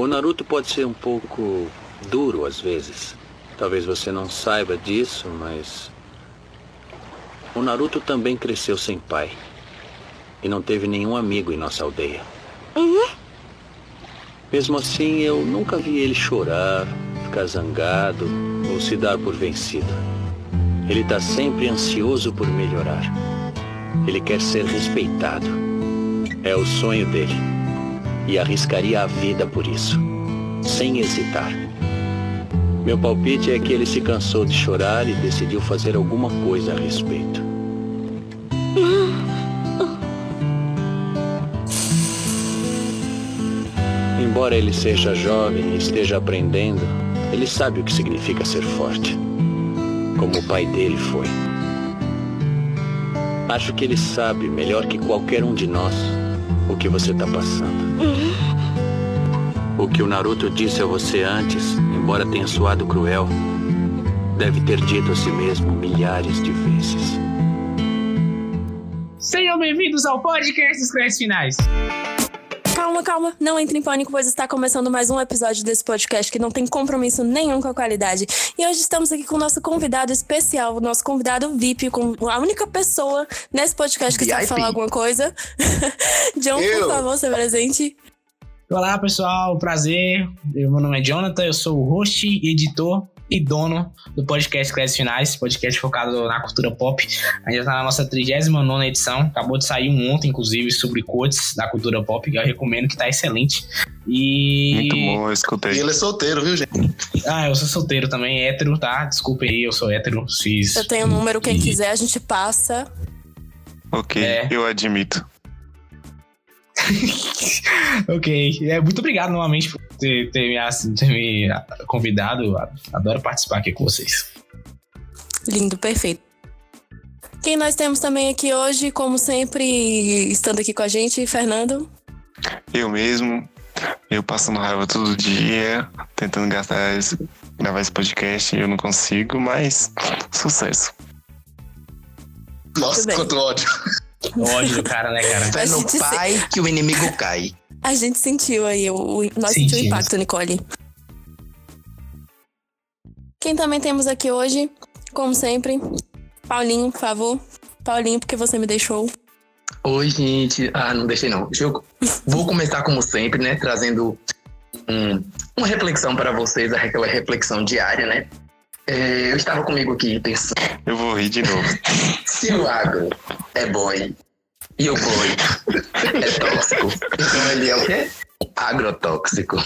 O Naruto pode ser um pouco duro às vezes. Talvez você não saiba disso, mas. O Naruto também cresceu sem pai. E não teve nenhum amigo em nossa aldeia. Uhum. Mesmo assim, eu nunca vi ele chorar, ficar zangado ou se dar por vencido. Ele está sempre ansioso por melhorar. Ele quer ser respeitado. É o sonho dele. E arriscaria a vida por isso, sem hesitar. Meu palpite é que ele se cansou de chorar e decidiu fazer alguma coisa a respeito. Embora ele seja jovem e esteja aprendendo, ele sabe o que significa ser forte. Como o pai dele foi. Acho que ele sabe melhor que qualquer um de nós o que você está passando. O que o Naruto disse a você antes, embora tenha soado cruel, deve ter dito a si mesmo milhares de vezes. Sejam bem-vindos ao podcast dos créditos finais. Calma, calma, não entre em pânico, pois está começando mais um episódio desse podcast que não tem compromisso nenhum com a qualidade. E hoje estamos aqui com o nosso convidado especial, o nosso convidado VIP, com a única pessoa nesse podcast que sabe falar alguma coisa. John, Eu. por favor, seu presente. Olá, pessoal, prazer. Eu- Meu nome é Jonathan, eu sou o host, editor e dono do podcast Créditos Finais, podcast focado na cultura pop. A gente já tá na nossa 39 edição, acabou de sair um ontem, inclusive, sobre quotes da cultura pop, que eu recomendo, que tá excelente. E. Muito bom, eu E escutei. ele é solteiro, viu, gente? Ah, eu sou solteiro também, hétero, tá? Desculpa aí, eu sou hétero, fiz. Eu tenho um número, quem E- quiser, a gente passa. Ok, É. eu admito. ok. É, muito obrigado novamente por ter, ter me, ter me convidado. Adoro participar aqui com vocês. Lindo, perfeito. Quem nós temos também aqui hoje, como sempre, estando aqui com a gente, Fernando. Eu mesmo, eu passando raiva todo dia, tentando gastar esse, gravar esse podcast e eu não consigo, mas sucesso. Nossa, quanto ódio. Ódio do cara, né, cara? Fé no gente se- pai que o inimigo cai. A gente sentiu aí, o, o- nós Sentimos. sentimos o impacto, Nicole. Quem também temos aqui hoje, como sempre, Paulinho, por favor. Paulinho, porque você me deixou. Oi, gente. Ah, não deixei não. Deixa eu... Vou começar como sempre, né? Trazendo um- uma reflexão para vocês, aquela reflexão diária, né? É, eu estava comigo aqui pensando, Eu vou rir de novo. se o agro é boy e o boy é tóxico, então ele é o quê? Agrotóxico.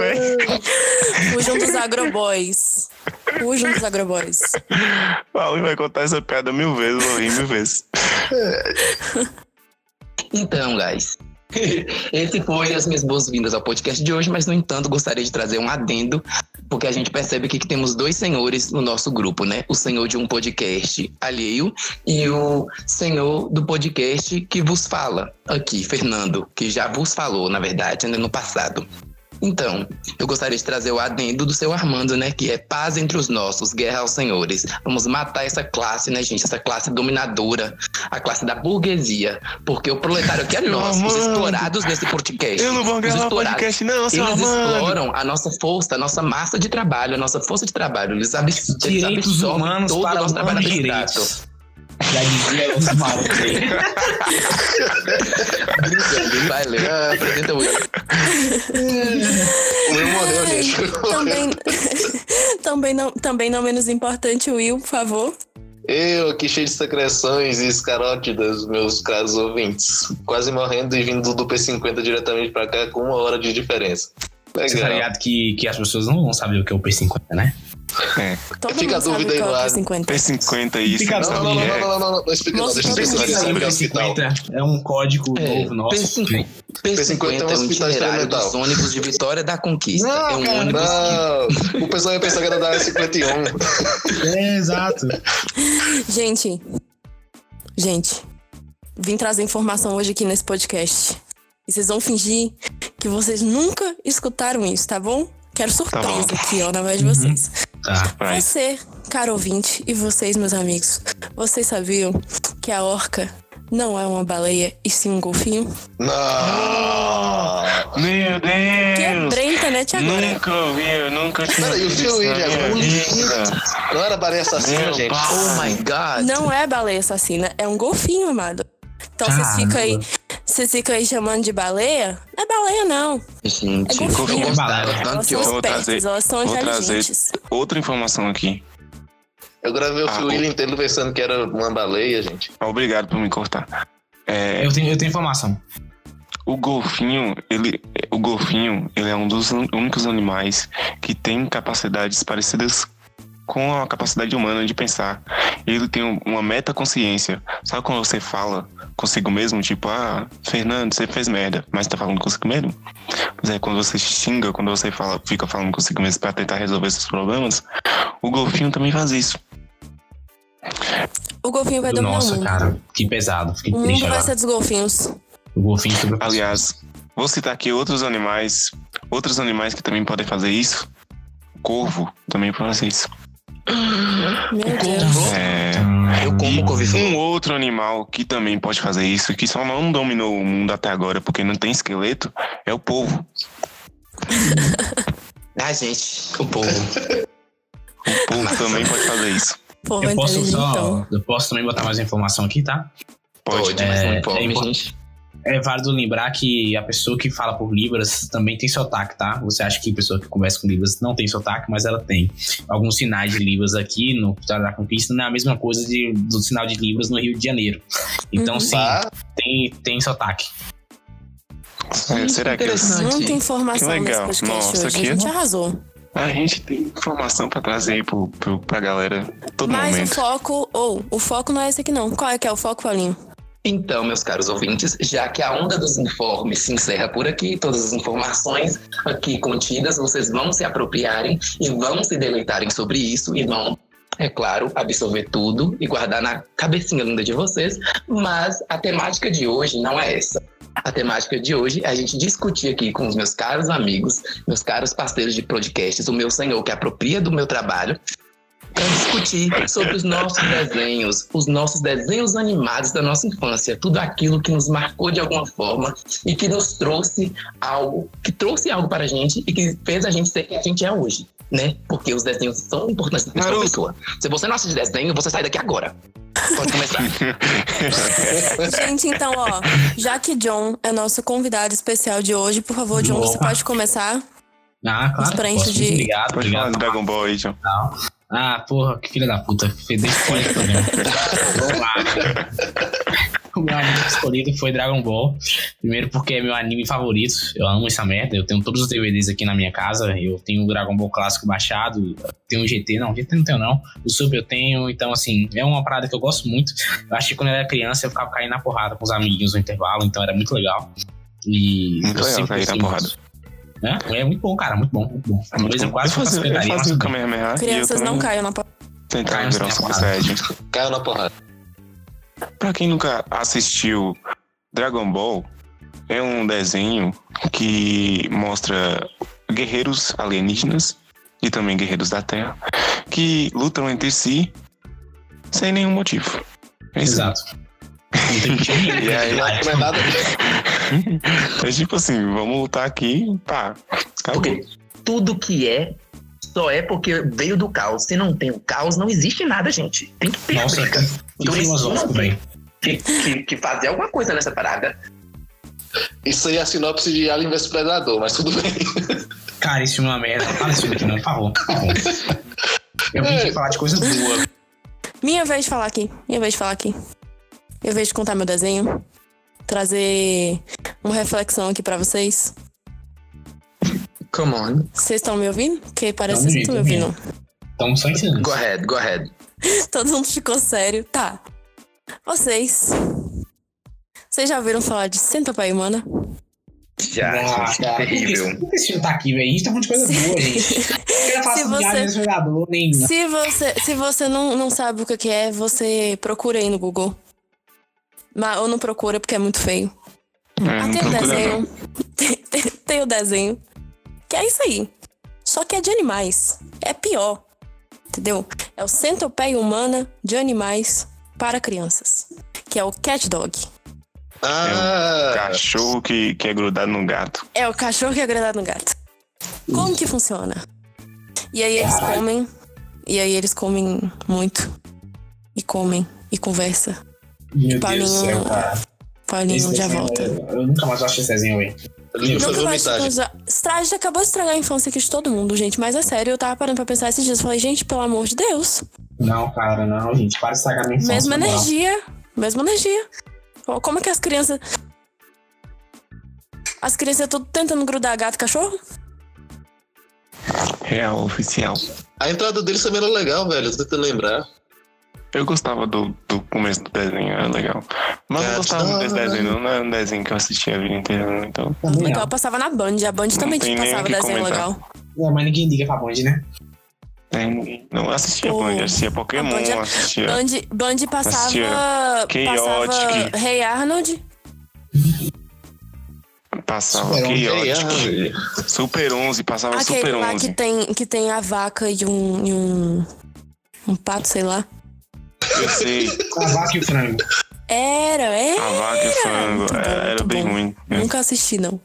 Véi. Fujam dos agroboys. Fujam dos agroboys. Paulo vai contar essa piada mil vezes, eu vou rir mil vezes. Então, guys, esse foi as minhas boas-vindas ao podcast de hoje, mas no entanto gostaria de trazer um adendo, porque a gente percebe aqui que temos dois senhores no nosso grupo, né? O senhor de um podcast alheio e o senhor do podcast que vos fala aqui, Fernando, que já vos falou, na verdade, né, no passado. Então, eu gostaria de trazer o adendo do seu Armando, né? Que é paz entre os nossos, guerra aos senhores. Vamos matar essa classe, né, gente? Essa classe dominadora, a classe da burguesia. Porque o proletário aqui é nosso, os explorados nesse podcast. Eu não vou gravar explorados. podcast, não, seu Eles Armando. exploram a nossa força, a nossa massa de trabalho, a nossa força de trabalho. Eles, abs eles Direitos absorvem humanos todo o nosso trabalho abstrato. Já dizia os malucos aí. Vai, Leo. Apresenta o O Will morreu, gente. Também, também, não, também não menos importante, Will, por favor. Eu aqui cheio de secreções e escarótidas, meus caros ouvintes. Quase morrendo e vindo do P50 diretamente pra cá com uma hora de diferença. Você tá Legal. ligado que, que as pessoas não vão saber o que é o P50, né? É, Todo Fica a dúvida que aí é no ar. P50. P50 isso, não Não, não, não, que não, é. não, não, não, não, não explica não, deixa eu. P50 é um código É, novo nosso. P50, P50 é um hospital itinerário experimental. dos ônibus de Vitória da Conquista. Não, é um cara, ônibus que Não, o pessoal ia pensar que era da 51. É, exato. Gente, gente, vim trazer informação hoje aqui nesse podcast. E vocês vão fingir que vocês nunca escutaram isso, tá bom? Quero surpresa bom. aqui, ó, na voz de vocês. Tá. Você, caro ouvinte, e vocês, meus amigos, vocês sabiam que a orca não é uma baleia e sim um golfinho? Não! Meu Deus! Quebrei a internet agora. Nunca ouvi, eu nunca tinha o Phil isso na Williams, minha um vida. Não era baleia assassina, Meu gente? pai. Oh my god. Não é baleia assassina, é um golfinho, amado. Então vocês Caramba. ficam aí, vocês ficam aí chamando de baleia? Não é baleia, não. Gente, É eu gostava Baleia. tanto são Eu vou trazer- elas são vou trazer-. Outra informação aqui. Eu gravei o Ah, Williams inteiro pensando que era uma baleia, gente. Obrigado por me cortar. É, Eu tenho, eu tenho informação. o golfinho, ele, o golfinho, ele é um dos únicos animais que tem capacidades parecidas com a capacidade humana de pensar. Ele tem um- uma metaconsciência. Sabe quando você fala consigo mesmo, tipo, ah, Fernando, você fez merda, mas tá falando consigo mesmo? Mas é quando você xinga, quando você fala, fica falando consigo mesmo pra tentar resolver seus problemas, o golfinho também faz isso. O golfinho vai dominar o Nossa, mundo. cara, que pesado. Fiquei O mundo vai agora. ser dos golfinhos. O golfinho sobre Aliás, vou citar aqui outros animais, outros animais que também podem fazer isso. O corvo também pode fazer isso. Meu Deus. É, Eu como couve-flor. um outro animal que também pode fazer isso, que só não dominou o mundo até agora porque não tem esqueleto, é o polvo. Ah, gente, o povo. O polvo também pode fazer isso. Porra, Eu posso só. então. Eu posso também botar mais informação aqui, tá? Pode. Pode, mas É, importa, é gente. É válido lembrar que a pessoa que fala por Libras também tem sotaque, tá? Você acha que a pessoa que conversa com Libras não tem sotaque, mas ela tem. Alguns sinais de Libras aqui no Vitória da Conquista não é a mesma coisa de- do sinal de Libras no Rio de Janeiro. Então, Uhum. sim, Tá? tem, tem sotaque. É, será que eu... interessante. Muita informação Que legal. Nossa, que- A gente arrasou. a gente tem informação pra trazer aí pro, pro, pra galera todo Mas momento. o foco, ou, o foco não é esse aqui não. Qual é que é o foco, Paulinho? Então, meus caros ouvintes, já que a onda dos informes se encerra por aqui, todas as informações aqui contidas, vocês vão se apropriarem e vão se deleitarem sobre isso e vão, é claro, absorver tudo e guardar na cabecinha linda de vocês. Mas a temática de hoje não é essa. A temática de hoje é a gente discutir aqui com os meus caros amigos, meus caros parceiros de podcasts, o meu senhor que apropria do meu trabalho, para discutir sobre os nossos desenhos, os nossos desenhos animados da nossa infância, tudo aquilo que nos marcou de alguma forma e que nos trouxe algo, que trouxe algo para a gente e que fez a gente ser quem a gente é hoje, né? Porque os desenhos são importantes para Naruto. pessoa. Se você não assiste desenho, você sai daqui agora. Pode começar. Gente, então, ó, já que John é nosso convidado especial de hoje, por favor, John, você Opa. pode começar? Ah, claro. Os de- Obrigado, obrigado. do Dragon Ball aí, John. Ah, porra, que filha da puta. Fez spoiler programa. Vamos lá. O meu anime escolhido foi Dragon Ball. Primeiro porque é meu anime favorito. Eu amo essa merda. Eu tenho todos os DVDs aqui na minha casa. Eu tenho o Dragon Ball clássico baixado. Tenho o GT, não, GT não tenho não. O Super eu tenho. Então, assim, é uma parada que eu gosto muito. Eu acho que quando eu era criança eu ficava caindo na porrada com os amiguinhos no intervalo. Então era muito legal. E Muito eu legal sempre cair na porrada. muito. Né? É muito bom, cara. Muito bom, muito bom. Uma vez eu quase eu fazia, eu fazia o Kamehameha Crianças e eu não também caiam na tentava Caiam virar o na Super porrada. Saiyajin. Caiu na porrada. Pra quem nunca assistiu Dragon Ball, é um desenho que mostra guerreiros alienígenas e também guerreiros da Terra que lutam entre si sem nenhum motivo. É isso. Exato. Nenhum. E aí, Não é nada. É tipo assim, vamos lutar aqui, pá. Acabou. Porque tudo que é só é porque veio do caos. Se não tem o caos, não existe nada, gente. Tem que ter Nossa, briga. que Então, filosófico, velho. que, que, que fazer alguma coisa nessa parada. Isso aí é a sinopse de Alien vs Predador, mas tudo bem. Cara, filme é uma merda. Fala filme aqui, não, por favor. Por favor. Eu vim aqui falar de coisa boa. Minha vez de falar aqui. Minha vez de falar aqui. Vez de contar meu desenho. Trazer uma reflexão aqui pra vocês. Come on. Vocês estão me ouvindo? Porque parece que vocês estão me ouvindo. Então, só ensinando. Go ahead, go ahead. Todo mundo ficou sério. Tá. Vocês. Vocês já ouviram falar de Centopeia Humana? Já, Ah, gente, cara, por que terrível. esse- por que esse filme tá aqui, velho? A gente tá falando de coisa boa, gente. Eu quero falar Se você- Predador, nem... Se você, se você não, não sabe o que que é, você procura aí no Google. Mas, ou não procura porque é muito feio. É, Ah, tem o desenho. Tem, tem- tem o desenho. Que é isso aí. Só que é de animais. É pior. Entendeu? É o Centopeia Humana de Animais para Crianças. que é o cat dog. Ah, Cachorro que, que é grudado no gato. É o cachorro que é grudado no gato. Como que funciona? E aí eles comem. E aí eles comem muito. E comem. E conversa. Meu Paulinho- Deus do céu, cara. Paulinho Esse já desenho, volta. Eu, eu nunca mais acho esse desenho, velho. ele foi acabou de estragar a infância aqui de todo mundo, gente. Mas é sério, eu tava parando pra pensar esses dias. Falei, gente, pelo amor de Deus. Não, cara, não, gente. Para de estragar minha infância. Mesma não. energia. Mesma energia. Como é que as crianças. As crianças tudo tentando grudar gato e cachorro? Real, oficial. A entrada deles também era legal, velho. Tô tentando lembrar. Eu gostava do, do começo do desenho, era legal. Mas eu não Gato gostava muito desse desenho, não. Era um desenho que eu assistia a vida inteira, não. Então, Também Então não. eu passava na Band. A Band também tem nem o passava que desenho comentar. legal. É, mas ninguém liga pra Band, né? é, não assistia Pô, Band, assistia Pokémon, Band é- assistia. Band, Band passava. Assistia Passava Chaotic. Rei Arnold. Passava Super que ótimo. velho. Super 11, passava Aquele Super lá que 11. tem, que tem a vaca e um. E um, um pato, sei lá. Eu sei, A vaca e o frango. Era, é. a vaca e o frango. muito bom, era muito bem bom. ruim. Nunca assisti, não.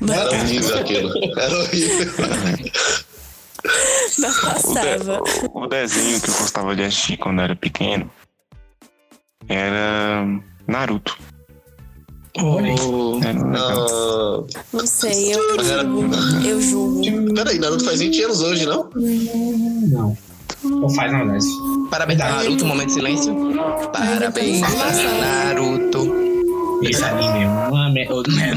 Mas, Era horrível aquilo. Era horrível. mas O, passava. de- o desenho que eu gostava de assistir quando era pequeno era Naruto. Oh, Era. Ah, Não sei, eu, era- eu julgo. peraí, Naruto faz 20 anos hoje, não? Não. Ou faz, não, Décio. parabéns pra Naruto, um momento de silêncio. Parabéns pra Naruto. Esse anime é uma me- ô, né?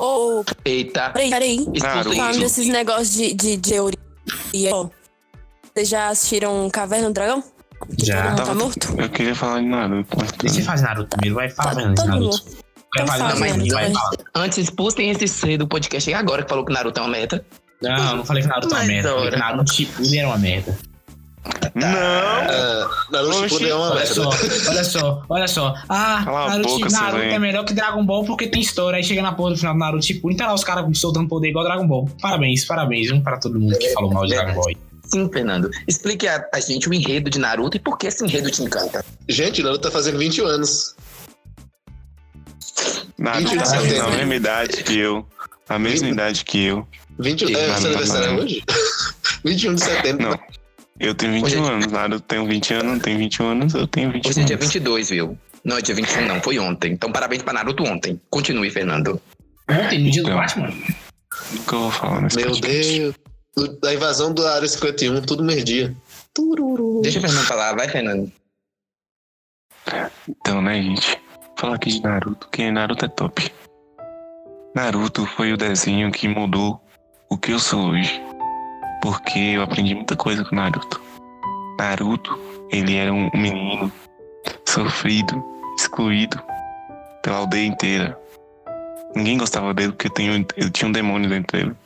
Ô, Eita, peraí, peraí. Naruto. Falando desses negócios de, de, de teoria. ó, Vocês já assistiram Caverna do Dragão? Que Já. todo mundo tá Tava- morto? Eu queria falar de Naruto, mas Deixa eu fazer Naruto primeiro. Vai, fala Tá mesmo de todo Naruto. mundo. Então Naruto fala, primeiro, vai, então. fala. antes expulsem esse ser do podcast agora que falou que Naruto é uma meta. Não, eu não falei que Naruto é uma Mas, merda. Falei que ora. Naruto Shippuden era uma merda. Não! Ah, Naruto. Shippuden é uma Olha merda. só, olha só, olha só. Ah, Cala Naruto, boca, Naruto é melhor que Dragon Ball porque tem história. Aí chega na porra do final do Naruto Shippuden, tá lá os caras soltando poder igual Dragon Ball. Parabéns, parabéns. Um para todo mundo que falou mal de Dragon Ball. Sim, Fernando. Explique a, a gente o enredo de Naruto e por que esse enredo te encanta. Gente, Naruto tá fazendo 21 anos. Naruto 20 de tem a mesma idade que eu. A mesma Vinte- idade que eu. 20, é, seu aniversário é tá hoje? 21 de setembro. Não. Eu tenho 21 Hoje é- anos. Naruto tem 20 anos, tem 21 anos, eu tenho 21 Hoje é dia anos. 22, viu? Não, é dia 21 não, foi ontem. Então parabéns pra Naruto ontem. Continue, Fernando. Ontem, no dia do Então. Batman. Nunca eu vou falar nesse Meu podcast. Deus. Do- Da invasão da área 51, tudo merdia. Tururu. Deixa o Fernando falar, vai, Fernando. Então, né, gente? Falar aqui de Naruto, que Naruto é top. Naruto foi o desenho que mudou o que eu sou hoje. Porque eu aprendi muita coisa com Naruto. Naruto, ele era um menino sofrido, excluído pela aldeia inteira. Ninguém gostava dele porque ele tinha um demônio dentro dele.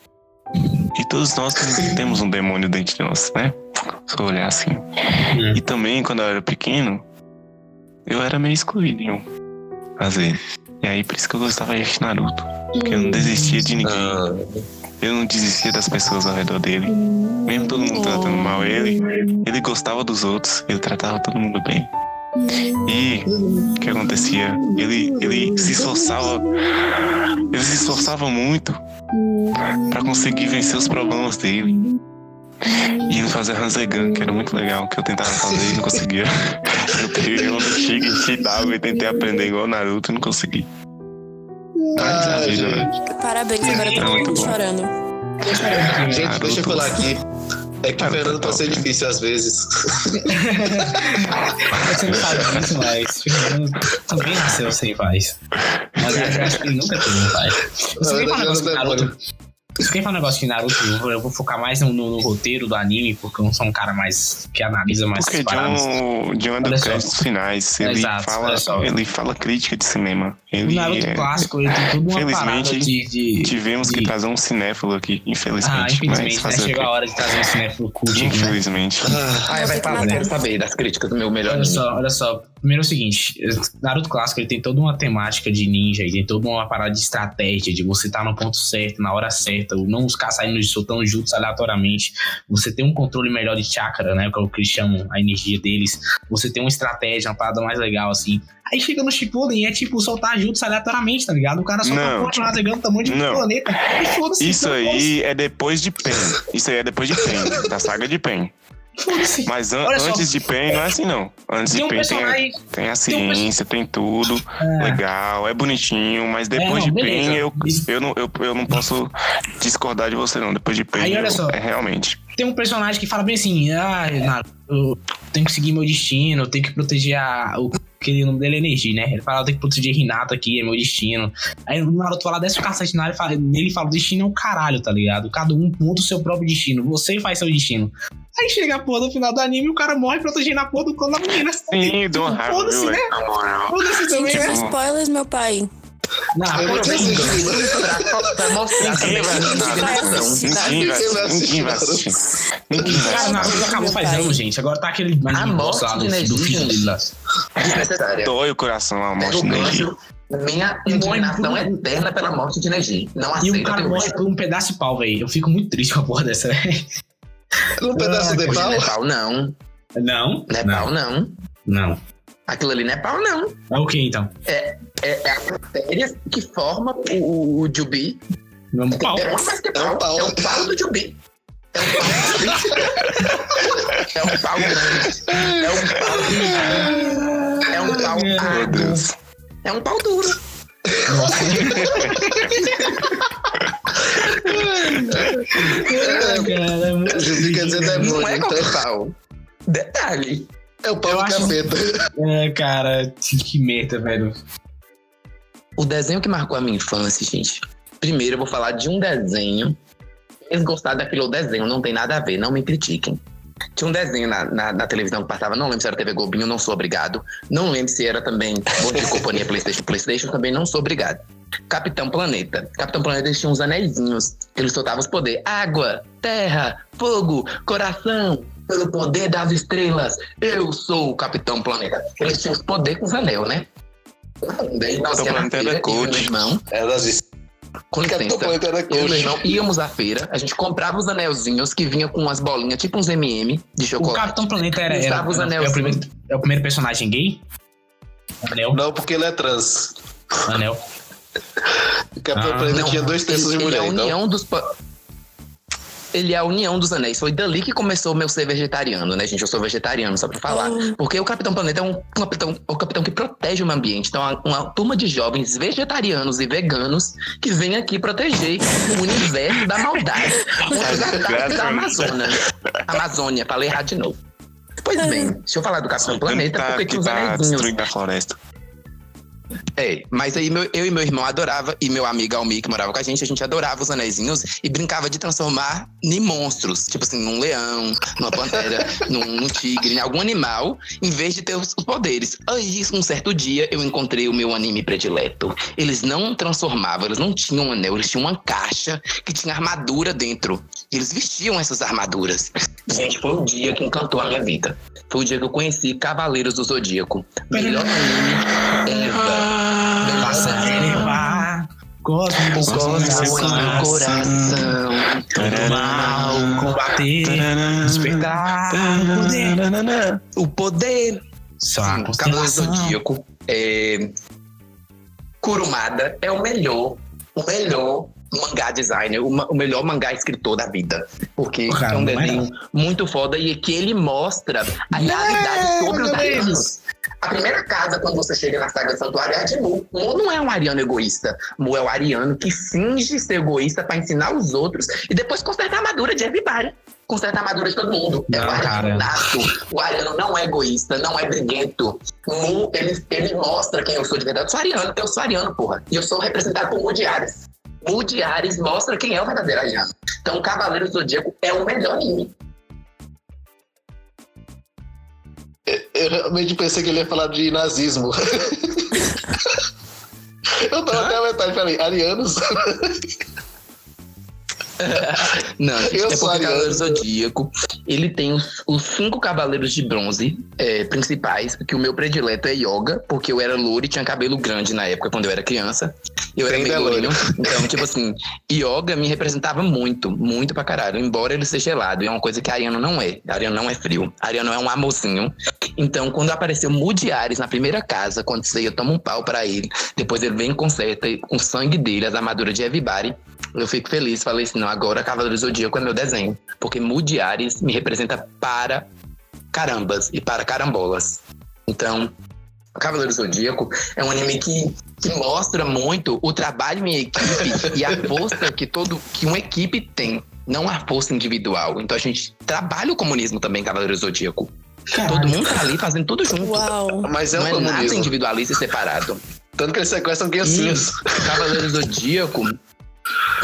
E todos nós temos um demônio dentro de nós, né? Se eu olhar assim. E também, quando eu era pequeno, eu era meio excluído, às vezes. E aí, por isso que eu gostava de Naruto. Porque eu não desistia de ninguém. Eu não desistia das pessoas ao redor dele. Mesmo todo mundo tratando mal ele, ele gostava dos outros, ele tratava todo mundo bem. E o que acontecia? Ele, ele se esforçava, ele se esforçava muito para conseguir vencer os problemas dele. E ele fazia Hansegan, que era muito legal, que eu tentava fazer e não conseguia. Eu peguei enchi d'água e tentei aprender igual Naruto e não consegui. Gente. Parabéns, agora É todo mundo bom. chorando. Gente, Naruto. deixa eu falar aqui. É que o Fernando pode ser top. difícil às vezes. Você não sabe disso, mas também nasceu sem paz. Mas eu acho que nunca teve um pai. Você falar um negócio de Naruto? Você quer falar um negócio de Naruto? Eu vou, focar mais no, no- no roteiro do anime, porque eu não sou um cara mais que analisa mais Porque. John, John é dos créditos finais. Ele, Exato, fala, ele fala crítica de cinema. O Ele Naruto é- clássico, ele tem tudo uma parada Felizmente, de... de... Tivemos que de- trazer um cinéfilo aqui, Ah, infelizmente. mas infelizmente, né? Chegou a hora de trazer um cinéfilo cult né? Infelizmente. Ah, Ah, vai ter que falar, matar. quero saber das críticas do meu melhor Olha anime. só, olha só. Primeiro é o seguinte, Naruto clássico ele tem toda uma temática de ninja, ele tem toda uma parada de estratégia, de você estar tá no ponto certo, na hora certa, não ficar saindo de soltando juntos aleatoriamente. Você tem um controle melhor de chakra, né? Que é o que eles chamam a energia deles. Você tem uma estratégia, uma parada mais legal, assim. Aí chega no Shippuden e é tipo soltar juntos aleatoriamente, tá ligado? O cara só tá continuar pegando o tamanho de um planeta. Isso aí é depois de Pen. Isso aí é depois de Pen, da saga de Pen. Mas an antes de PEN não é assim, não. Antes tem de PEN tem, tem, a ciência, tem, um tem tudo. É. Legal, é bonitinho, mas é, depois é, não, de PEN eu, eu, não, eu, eu não posso discordar de você, não. Depois de PEN, é realmente. Tem um personagem que fala bem assim: ah, eu tenho que seguir meu destino, eu tenho que proteger a, o que o nome dele é Energia, né? Ele fala, eu tenho que proteger Renato aqui, é meu destino. Aí o Naruto fala, desce o cacete na área, fala, nele fala, o destino é o caralho, tá ligado? Cada um monta o seu próprio destino, você faz seu destino. Aí chega a porra no final do anime e o cara morre protegendo a porra do clã da menina. Sim, do. Foda-se, né? Foda-se também, né? Spoilers, meu pai. Não, eu vou te assistir. Pra mostrar Ninguém vai assistir. Ninguém vai assistir. Ninguém vai Cara, Naruto acabou faz anos, gente. Agora tá aquele a morte do, do filho dele lá. Dói o coração a morte dele. Minha indignação é eterna pela morte de Neji. Não aceito. E o cara morre por um pedaço de pau, velho. Eu fico muito triste com a porra dessa, velho. Um pedaço de pau? Não é pau, não. Não? Não é pau, não. Não. Aquilo ali não é pau, não. É o que então? É, é, é a bactéria que forma o, o Jubi. Não é um pau. É. É um pau, é um pau do Jubi. É um pau. é um pau grande. É um pau grande. É um pau árduo. É um pau duro. Nossa. é, Jubi quer dizer demônio. Não é qualquer pau. Detalhe. É o pau do capeta. É, cara, que merda, velho. O desenho que marcou a minha infância, gente. Primeiro eu vou falar de um desenho. Eles gostaram daquele desenho, não tem nada a ver, não me critiquem. Tinha um desenho na, na, na, televisão que passava, não lembro se era TV Globinho, não sou obrigado. Não lembro se era também Bom de Companhia Playstation, Playstation, também não sou obrigado. Capitão Planeta. Capitão Planeta tinha uns anéisinhos, que ele soltava os poderes. Água, terra, fogo, coração, pelo poder das estrelas, eu sou o Capitão Planeta. Eles tinham os poderes com os anel, né? Daí nós Capitão Planeta é coach. irmão. É das com licença, eu e meu irmão íamos à feira, a gente comprava os anelzinhos que vinha com umas bolinhas, tipo uns M&M de chocolate. O Capitão Planeta era, era, os era é, o primeiro, é o primeiro personagem gay? Anel? Não, porque ele é trans. Anel. O Capitão ah, Planeta tinha dois terços de mulher, ele é a união então. dos ele é a união dos anéis. Foi dali que começou o meu ser vegetariano, né, gente? Eu sou vegetariano, só pra falar. Oh. Porque o Capitão Planeta é um, um capitão, um capitão que protege o meio ambiente. Então, uma, uma turma de jovens vegetarianos e veganos que vem aqui proteger o universo da maldade. da Amazônia. Amazônia, pra ler errado de novo. Pois bem, deixa eu falar do Capitão Planeta, tá, porque tinha os tá destruindo a floresta. É, mas aí meu, eu e meu irmão adorava, e meu amigo Almir, que morava com a gente, a gente adorava os anéisinhos e brincava de transformar em monstros. Tipo assim, num leão, numa pantera, num, num, tigre, em algum animal, em vez de ter os, os poderes. Aí, um certo dia, eu encontrei o meu anime predileto. Eles não transformavam, eles não tinham um anel, eles tinham uma caixa que tinha armadura dentro. E eles vestiam essas armaduras. Gente, foi o dia que encantou a minha vida. Foi o dia que eu conheci Cavaleiros do Zodíaco. Melhor anime ever. Passa a levar. Cosmos, cosmos no coração. Todo mal, combater, despertar o poder. O poder. Só Sim, Cavaleiro Zodíaco. É... Kurumada é o melhor, o melhor mangá designer, o, melhor mangá escritor da vida. Porque é um desenho muito foda e que ele mostra a realidade sobre os arianos. A primeira casa, quando você chega na saga Santuário, é a de Mu. Mu não é um ariano egoísta. Mu é o ariano que finge ser egoísta para ensinar os outros e depois conserta a armadura de everybody. Conserta a armadura de todo mundo. Não, é o ariano nato. O ariano não é egoísta, não é briguento. Mu, ele, ele mostra quem eu sou de verdade. Eu sou ariano, eu sou ariano, porra. E eu sou representado por Mu de Ares. Mu de Ares mostra quem é o verdadeiro ariano. Então, o Cavaleiro Zodíaco é o melhor anime. Eu realmente pensei que ele ia falar de nazismo. eu tava até a metade, falei, arianos. Não, gente, eu é sou Cavaleiro Zodíaco. ele tem os, os cinco cavaleiros de bronze é, principais, que o meu predileto é Yoga, porque eu era louro e tinha cabelo grande na época, quando eu era criança. Eu era meio é lourinho. Então, tipo assim, Yoga me representava muito, muito pra caralho. Embora ele seja gelado, e é uma coisa que Ariano não é. Ariano não é frio. Ariano é um amorzinho. Então, quando apareceu Moody Ares na primeira casa, quando Seiya toma um pau pra ele, depois ele vem e conserta com o sangue dele, as armaduras de Everybody, eu fico feliz. Falei assim, não, agora Cavaleiro do Zodíaco é meu desenho. Porque Moody Ares me representa para carambas e para carambolas. Então, Cavaleiro do Zodíaco é um anime que, que mostra muito o trabalho em equipe e a força que todo que uma equipe tem, não a força individual. Então a gente trabalha o comunismo também, Cavaleiro do Zodíaco. Todo mundo tá ali fazendo tudo junto. Uau. Mas é Não um é nada comunismo. individualista e separado. Tanto que eles sequestram criancinhas. Isso. Cavaleiro do Zodíaco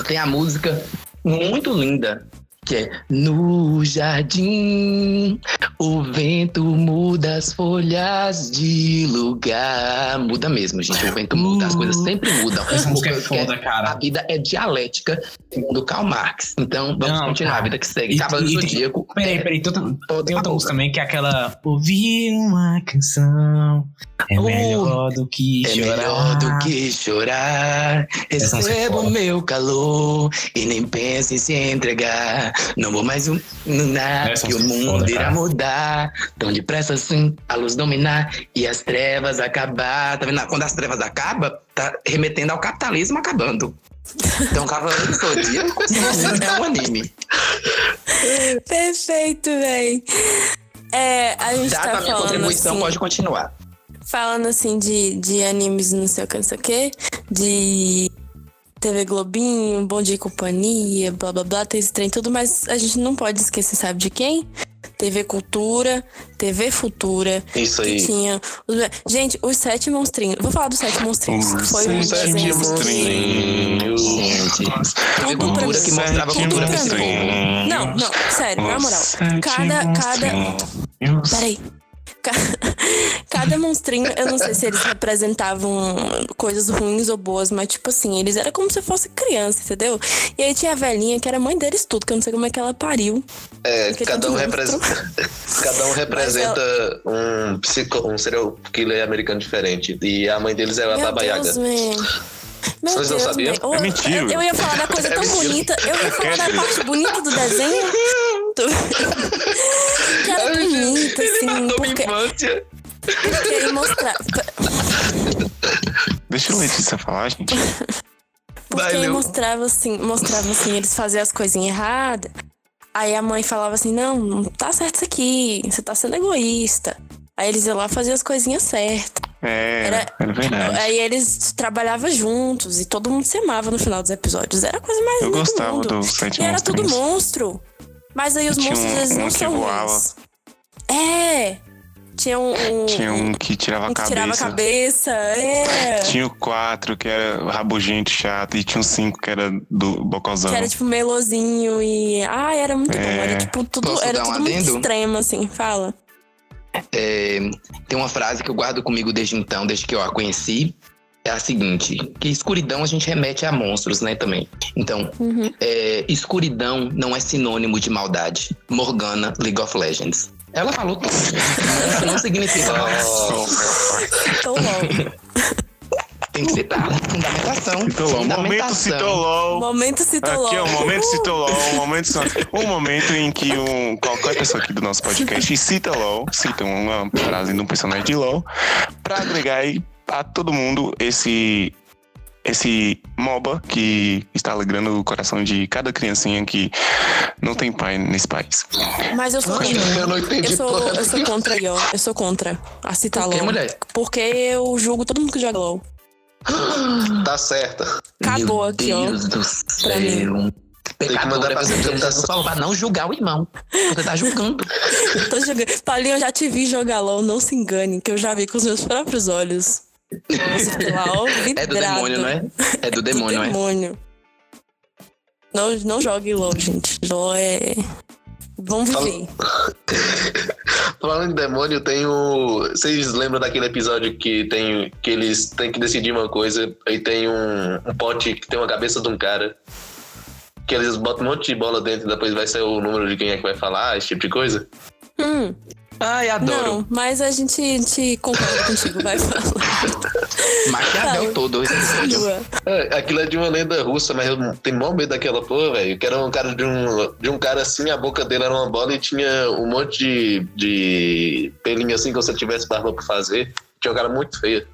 tem a música muito linda. Que é No jardim, o vento muda as folhas de lugar. Muda mesmo, gente. O vento muda, as coisas sempre mudam. Essa música é foda, A cara. vida é dialética, segundo Karl Marx. Então, vamos Não, continuar. cara. A vida que segue. Cavaleiro do Zodíaco. Peraí, é peraí, tem outra, toda tem outra a música também que é aquela Ouvir uma canção é melhor do que É chorar. melhor do que chorar. É Recebo foda. meu calor e nem pense em se entregar. Não vou mais um nada que o é mundo foda, irá mudar. Tão depressa assim, a luz dominar e as trevas acabar. Tá vendo? Quando as trevas acabam, tá remetendo ao capitalismo acabando. Então, Cavaleiro do Zodíaco é um anime. Perfeito, véi. É, a gente Dada tá a minha falando contribuição, assim, pode continuar. Falando assim de, de animes não sei o que, não sei o que, de TV Globinho, Bom Dia e Companhia, blá blá blá, tem esse trem tudo, mas a gente não pode esquecer, sabe de quem? TV Cultura, TV Futura, Isso que aí. tinha... Gente, os Sete Monstrinhos, vou falar dos Sete Monstrinhos, Os foi um Sete desenho Monstrinhos. Gente, pra cultura que mostrava Sete cultura pra nesse mim. povo. Não, não, sério, na moral, sete cada, cada. Peraí. Ca- Cada monstrinho, eu não sei se eles representavam coisas ruins ou boas, mas tipo assim, eles eram como se fosse criança, entendeu? E aí tinha a velhinha que era mãe deles tudo, que eu não sei como é que ela pariu. É, cada um, representa, cada um representa um, psico, um serial killer americano diferente. E a mãe deles era a Meu Baba Yaga. Deus, man. Meu Vocês não Deus, sabiam? man. Oh, É mentira. Eu, eu ia falar da coisa É tão mentira. bonita. Eu ia falar da parte bonita do desenho. que era bonita, Ele assim. matou minha Porque, infância. porque aí mostrava. Deixa a Letícia falar, gente. Porque Vai, mostrava assim, mostrava assim, eles faziam as coisinhas erradas. Aí a mãe falava assim, não, não tá certo isso aqui, você tá sendo egoísta. Aí eles iam lá fazer as coisinhas certas. É, Era- era verdade. Aí eles trabalhavam juntos e todo mundo se amava no final dos episódios. Era a coisa mais Eu linda do gostava mundo. dos Sete E era tudo monstro. Mas aí os Tinha monstros, um- eles não um são ruins. É. Tinha um... um- Tinha um que tirava a um que tirava a cabeça. cabeça. É. Tinha o 4, que era rabugento, chato, e tinha o 5, que era do Bocozão. Que era tipo melosinho e. Ah, era muito bom. Era É. tipo tudo. Posso era tudo muito adendo? extremo, assim. Fala. É, tem uma frase que eu guardo comigo desde então, desde que eu a conheci. É a seguinte: que escuridão a gente remete a monstros, né? Também. Então, Uhum. é, escuridão não é sinônimo de maldade. Morgana, League of Legends. Ela falou tudo. Isso não significa mal. Tô logo. Tem que citar. Fundamentação. Citolol. Momento. Citolol. Momento citolol. Aqui é o momento Citolol, um momento, um momento em que um, qualquer pessoa aqui do nosso podcast cita LOL, cita uma frase de um personagem de LOL, pra agregar aí a todo mundo esse esse MOBA que está alegrando o coração de cada criancinha que não tem pai nesse país. Mas eu sou contra. eu não entendi Eu sou, eu sou contra. Eu sou contra a citar Por quê, LOL. mulher? Porque eu julgo todo mundo que joga LOL. Tá certa. Acabou Meu aqui, ó. Deus do Pra mim. céu. Tem que mandar votação. falou pra não julgar o irmão. Você tá julgando. Tô jogando. Paulinho, eu já te vi jogar LOL, não se engane, que eu já vi com os meus próprios olhos. Ó, É do demônio, não é? É do demônio, do é? demônio. Não, não jogue LOL, gente. LOL é. Vamos viver. Falando em demônio, tem o. Vocês lembram daquele episódio que tem. que eles têm que decidir uma coisa e tem um, um pote que tem uma cabeça de um cara. Que eles botam um monte de bola dentro e depois vai ser o número de quem é que vai falar, esse tipo de coisa. Hum, Ai, adoro. não, mas a gente, a gente concorda contigo, vai falar. Maquiavel todo esse episódio. É, aquilo é de uma lenda russa, mas eu tenho mó medo daquela porra, velho. Que era um cara de um, de um cara assim, a boca dele era uma bola e tinha um monte de, de pelinho assim, que você tivesse barba pra fazer. Tinha um cara muito feio.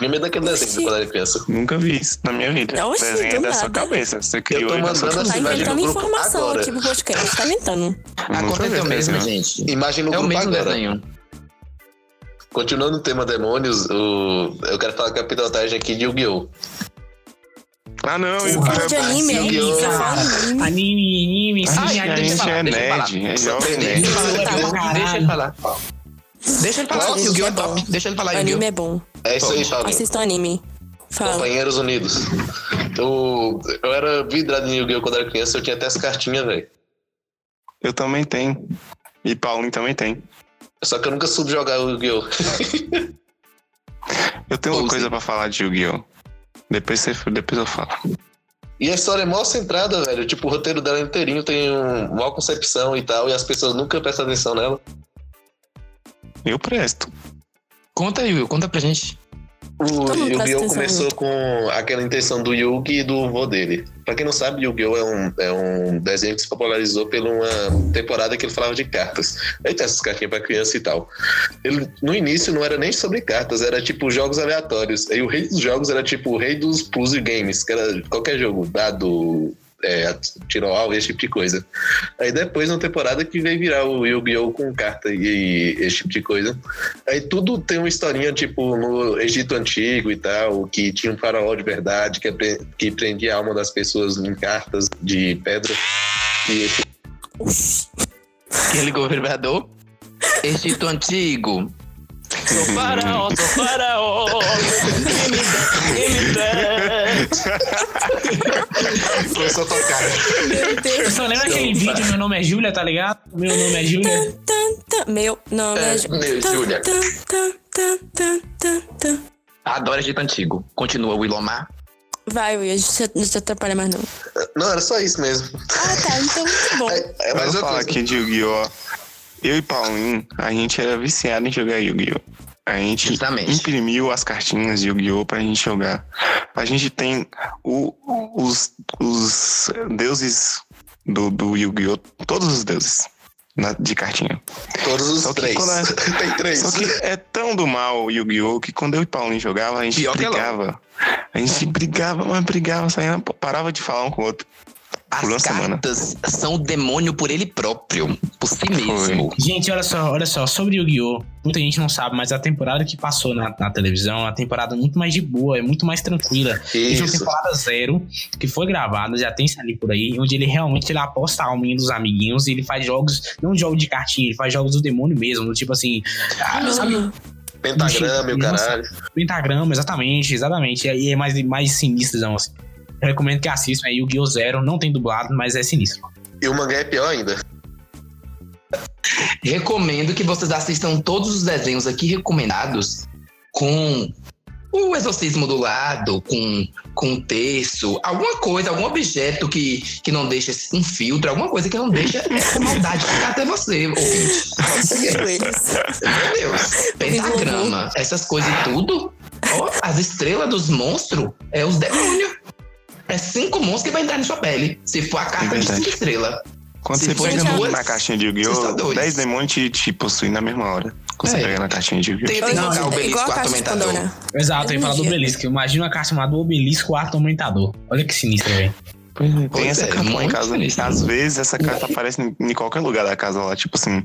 Medo daquele desenho quando era criança. Nunca vi isso na minha vida. Oxi, Desenho é da sua cabeça. Você Eu criou tô aí na sua mandando Tá inventando informação agora. aqui pro podcast, tá inventando. Aconteceu mesmo, gente. Imagem no É o grupo mesmo agora. desenho. Continuando o tema demônios, o... eu quero falar com a pilotagem aqui de Yu-Gi-Oh! Ah, não. Eu- fala de anime anime. Anime, anime, sim, Ai, a deixa eu gente falar, é deixa eu falar. é jovem tem nerd. Deixa ele falar, deixa ele falar. Yu-Gi-Oh! é é top. bom. Deixa ele falar, Anime Yu-Gi-Oh! é bom. É isso aí, Paulinho. Assistam anime. Fala. Companheiros Unidos. Eu, eu era vidrado em Yu-Gi-Oh! quando era criança, eu tinha até as cartinhas, velho. Eu também tenho. E Paulinho também tem. Só que eu nunca soube jogar Yu-Gi-Oh! Eu tenho uma coisa sim. pra falar de Yu-Gi-Oh! Depois, você, depois eu falo. E a história é mó centrada, velho. Tipo, o roteiro dela inteirinho tem um, uma concepção e tal, e as pessoas nunca prestam atenção nela. Eu presto. Conta, Yu, conta pra gente. O Yu-Gi-Oh! começou com aquela intenção do Yugi e do vô dele. Pra quem não sabe, Yu-Gi-Oh! É um, é um desenho que se popularizou por uma temporada que ele falava de cartas. Aí tem essas cartinhas pra criança e tal. Ele, no início não era nem sobre cartas, era tipo jogos aleatórios. Aí o rei dos jogos era tipo o rei dos puzzle games, que era qualquer jogo, dado, é, tiro ao alvo, esse tipo de coisa. Aí depois, na temporada, que veio virar o Yu-Gi-Oh! com carta e, e esse tipo de coisa. Aí tudo tem uma historinha, tipo, no Egito Antigo e tal, que tinha um faraó de verdade, que, que prendia a alma das pessoas em cartas de pedra. E esse. Aquele governador. Egito Antigo. Sou faraó, sou faraó. Me me dá, Foi só tocar. Meu Eu Deus. só lembro aquele vídeo, meu nome é Júlia, tá ligado? Meu nome é Júlia. Meu nome é, É, Júlia. Adoro Egito Antigo. Continua, Willomar. Vai, Will, a gente não te atrapalha mais não. Não, era só isso mesmo. Ah, tá, então muito bom. É, é, Mas eu falar aqui de Yu-Gi-Oh! Eu e Paulinho, a gente era viciado em jogar Yu-Gi-Oh! A gente Justamente. imprimiu as cartinhas de Yu-Gi-Oh! pra gente jogar. A gente tem o- os, os deuses do, do Yu-Gi-Oh! Todos os deuses na- de cartinha. todos os três. é- Tem três. Só que é tão do mal o Yu-Gi-Oh! que quando eu e Paulinho jogava, a gente Pior é brigava. A gente brigava, mas brigava, saía, parava de falar um com o outro. As uma semana. cartas são o demônio por ele próprio. Por si mesmo. Gente, olha só, olha só, sobre Yu-Gi-Oh! Muita gente não sabe, mas a temporada que passou na, na televisão é uma temporada muito mais de boa, é muito mais tranquila. Existe uma Isso. temporada zero, que foi gravada, já tem isso ali por aí, onde ele realmente ele aposta a alminha dos amiguinhos e ele faz jogos, não jogo de cartinha, ele faz jogos do demônio mesmo, do tipo assim, ah, sabe, Hum, Pentagrama e o caralho. pentagrama, exatamente, exatamente. E aí é mais, mais sinistro, assim. Recomendo que assistam, é Yu-Gi-Oh! Zero, não tem dublado, mas é sinistro. E o mangá é pior ainda. Recomendo que vocês assistam todos os desenhos aqui recomendados com o exorcismo do lado, com, com um terço, alguma coisa, algum objeto que, que não deixa um filtro, alguma coisa que não deixa essa maldade ficar até você, ouvinte. Meu Deus. Pentagrama, essas coisas e tudo. Ó, as estrelas dos monstros é os demônios. É cinco monstros que vai entrar na sua pele. Se for a carta de verdade. cinco estrelas. Quando Se você for pega de duas, na caixinha de Yu-Gi-Oh! são dois. 10 demônios te, te possuem na mesma hora. Quando É. você pega na caixinha de Yu-Gi-Oh! Tem, tem gente, o é igual obelisco a caixa de atormentador. Exato, eu ia falar do obelisco. Imagina uma carta chamada Obelisco Atormentador. Olha que sinistro, velho. Pois é, tem essa é, carta lá em casa. Às vezes essa carta aparece em, em qualquer lugar da casa lá. Tipo assim,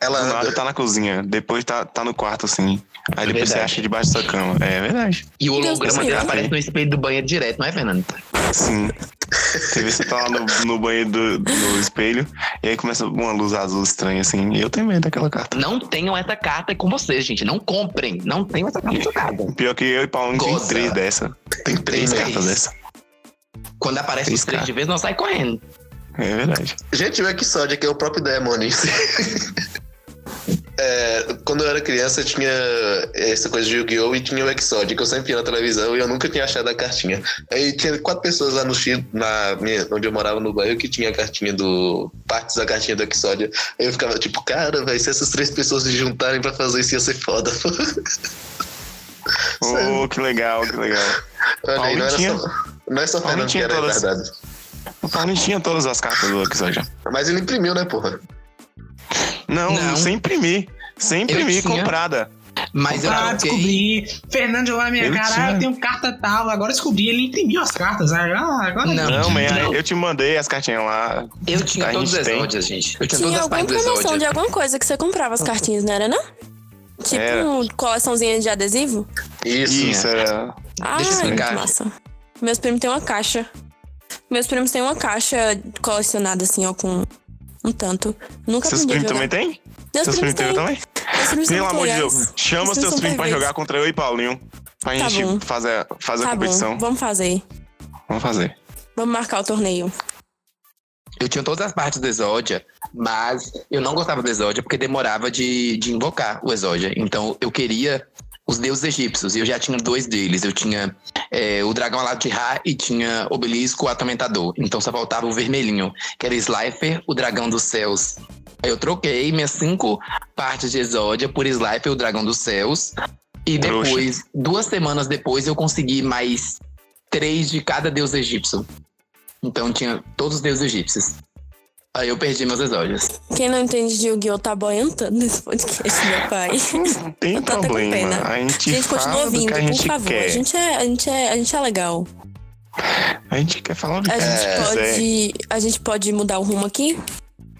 Ela do nada tá na cozinha, depois tá, tá no quarto assim. Aí depois você Verdade. acha debaixo da sua cama. É verdade. E o holograma céu. aparece no espelho do banheiro direto, não é, Fernando? Sim. Você vê você tá lá no, no banheiro do, no espelho, e aí começa uma luz azul estranha assim. E eu tenho medo daquela carta. Não tenham essa carta com vocês, gente. Não comprem. Não tenham essa carta jogada. Pior que eu e Paulinho tem três dessa. Tem três Três. cartas dessa. Quando aparece os três de vez, não sai correndo. É verdade. Gente, o Exódia, que é o próprio Demônio. é, quando eu era criança, tinha essa coisa de Yu-Gi-Oh! e tinha o Exodia, que eu sempre ia na televisão e eu nunca tinha achado a cartinha. Aí tinha quatro pessoas lá no Chile, na minha, onde eu morava no bairro, que tinha a cartinha do. partes da cartinha do Exodia. Aí eu ficava tipo, cara, vai se essas três pessoas se juntarem pra fazer isso ia ser foda. Oh, que legal, que legal. Olha aí, não, era Paulinho só, não é só Fernando que tinha era todas- retardado. O Paulinho tinha todas as cartas do Exodia. Mas ele imprimiu, né, porra? Não, Não. sem imprimir. Sem imprimir, comprada. Mas eu Ah, descobri. Fernando jogou na minha Ele cara, tinha. ah, eu tenho carta tal. Agora descobri, ele imprimiu as cartas. Ah, agora Não, Não, mas não. eu te mandei as cartinhas lá. Eu tinha todos os gente exódias, gente. Eu tinha Tinha alguma promoção de alguma coisa que você comprava as cartinhas, não era, não? Tipo Era. coleçãozinha de adesivo? Isso. Isso, era. Ah, Deixa eu explicar. que massa. Meus primos têm uma caixa. Meus primos têm uma caixa colecionada, assim, ó, com um tanto. Nunca Seus a primos também tem? Meus Seus primos têm têm. também? Meus primos são Pelo amor de. Deus, chama seus primos pra jogar contra eu e Paulinho. Pra Tá gente bom. fazer, fazer a Tá competição. bom, vamos fazer. Vamos fazer. Vamos marcar o torneio. Eu tinha todas as partes do Exódia, mas eu não gostava do Exódia porque demorava de, de invocar o Exódia. Então eu queria os deuses egípcios e eu já tinha dois deles. Eu tinha é, o dragão alado de Ra e tinha obelisco atormentador. Então só faltava o vermelhinho, que era Slifer, o dragão dos céus. Aí eu troquei minhas cinco partes de Exódia por Slifer, o dragão dos céus. E depois, duas semanas depois, eu consegui mais três de cada deus egípcio. Então tinha todos os deuses egípcios. Aí eu perdi meus exódios. Quem não entende de Yu-Gi-Oh! tá boiando nesse podcast, meu pai. Não tem com problema. pena. A A gente, gente fala continua do vindo, que a por gente favor. quer. A gente, é, a, gente é, a gente é legal. A gente quer falar A que gente, quiser. pode, a gente pode mudar o rumo aqui?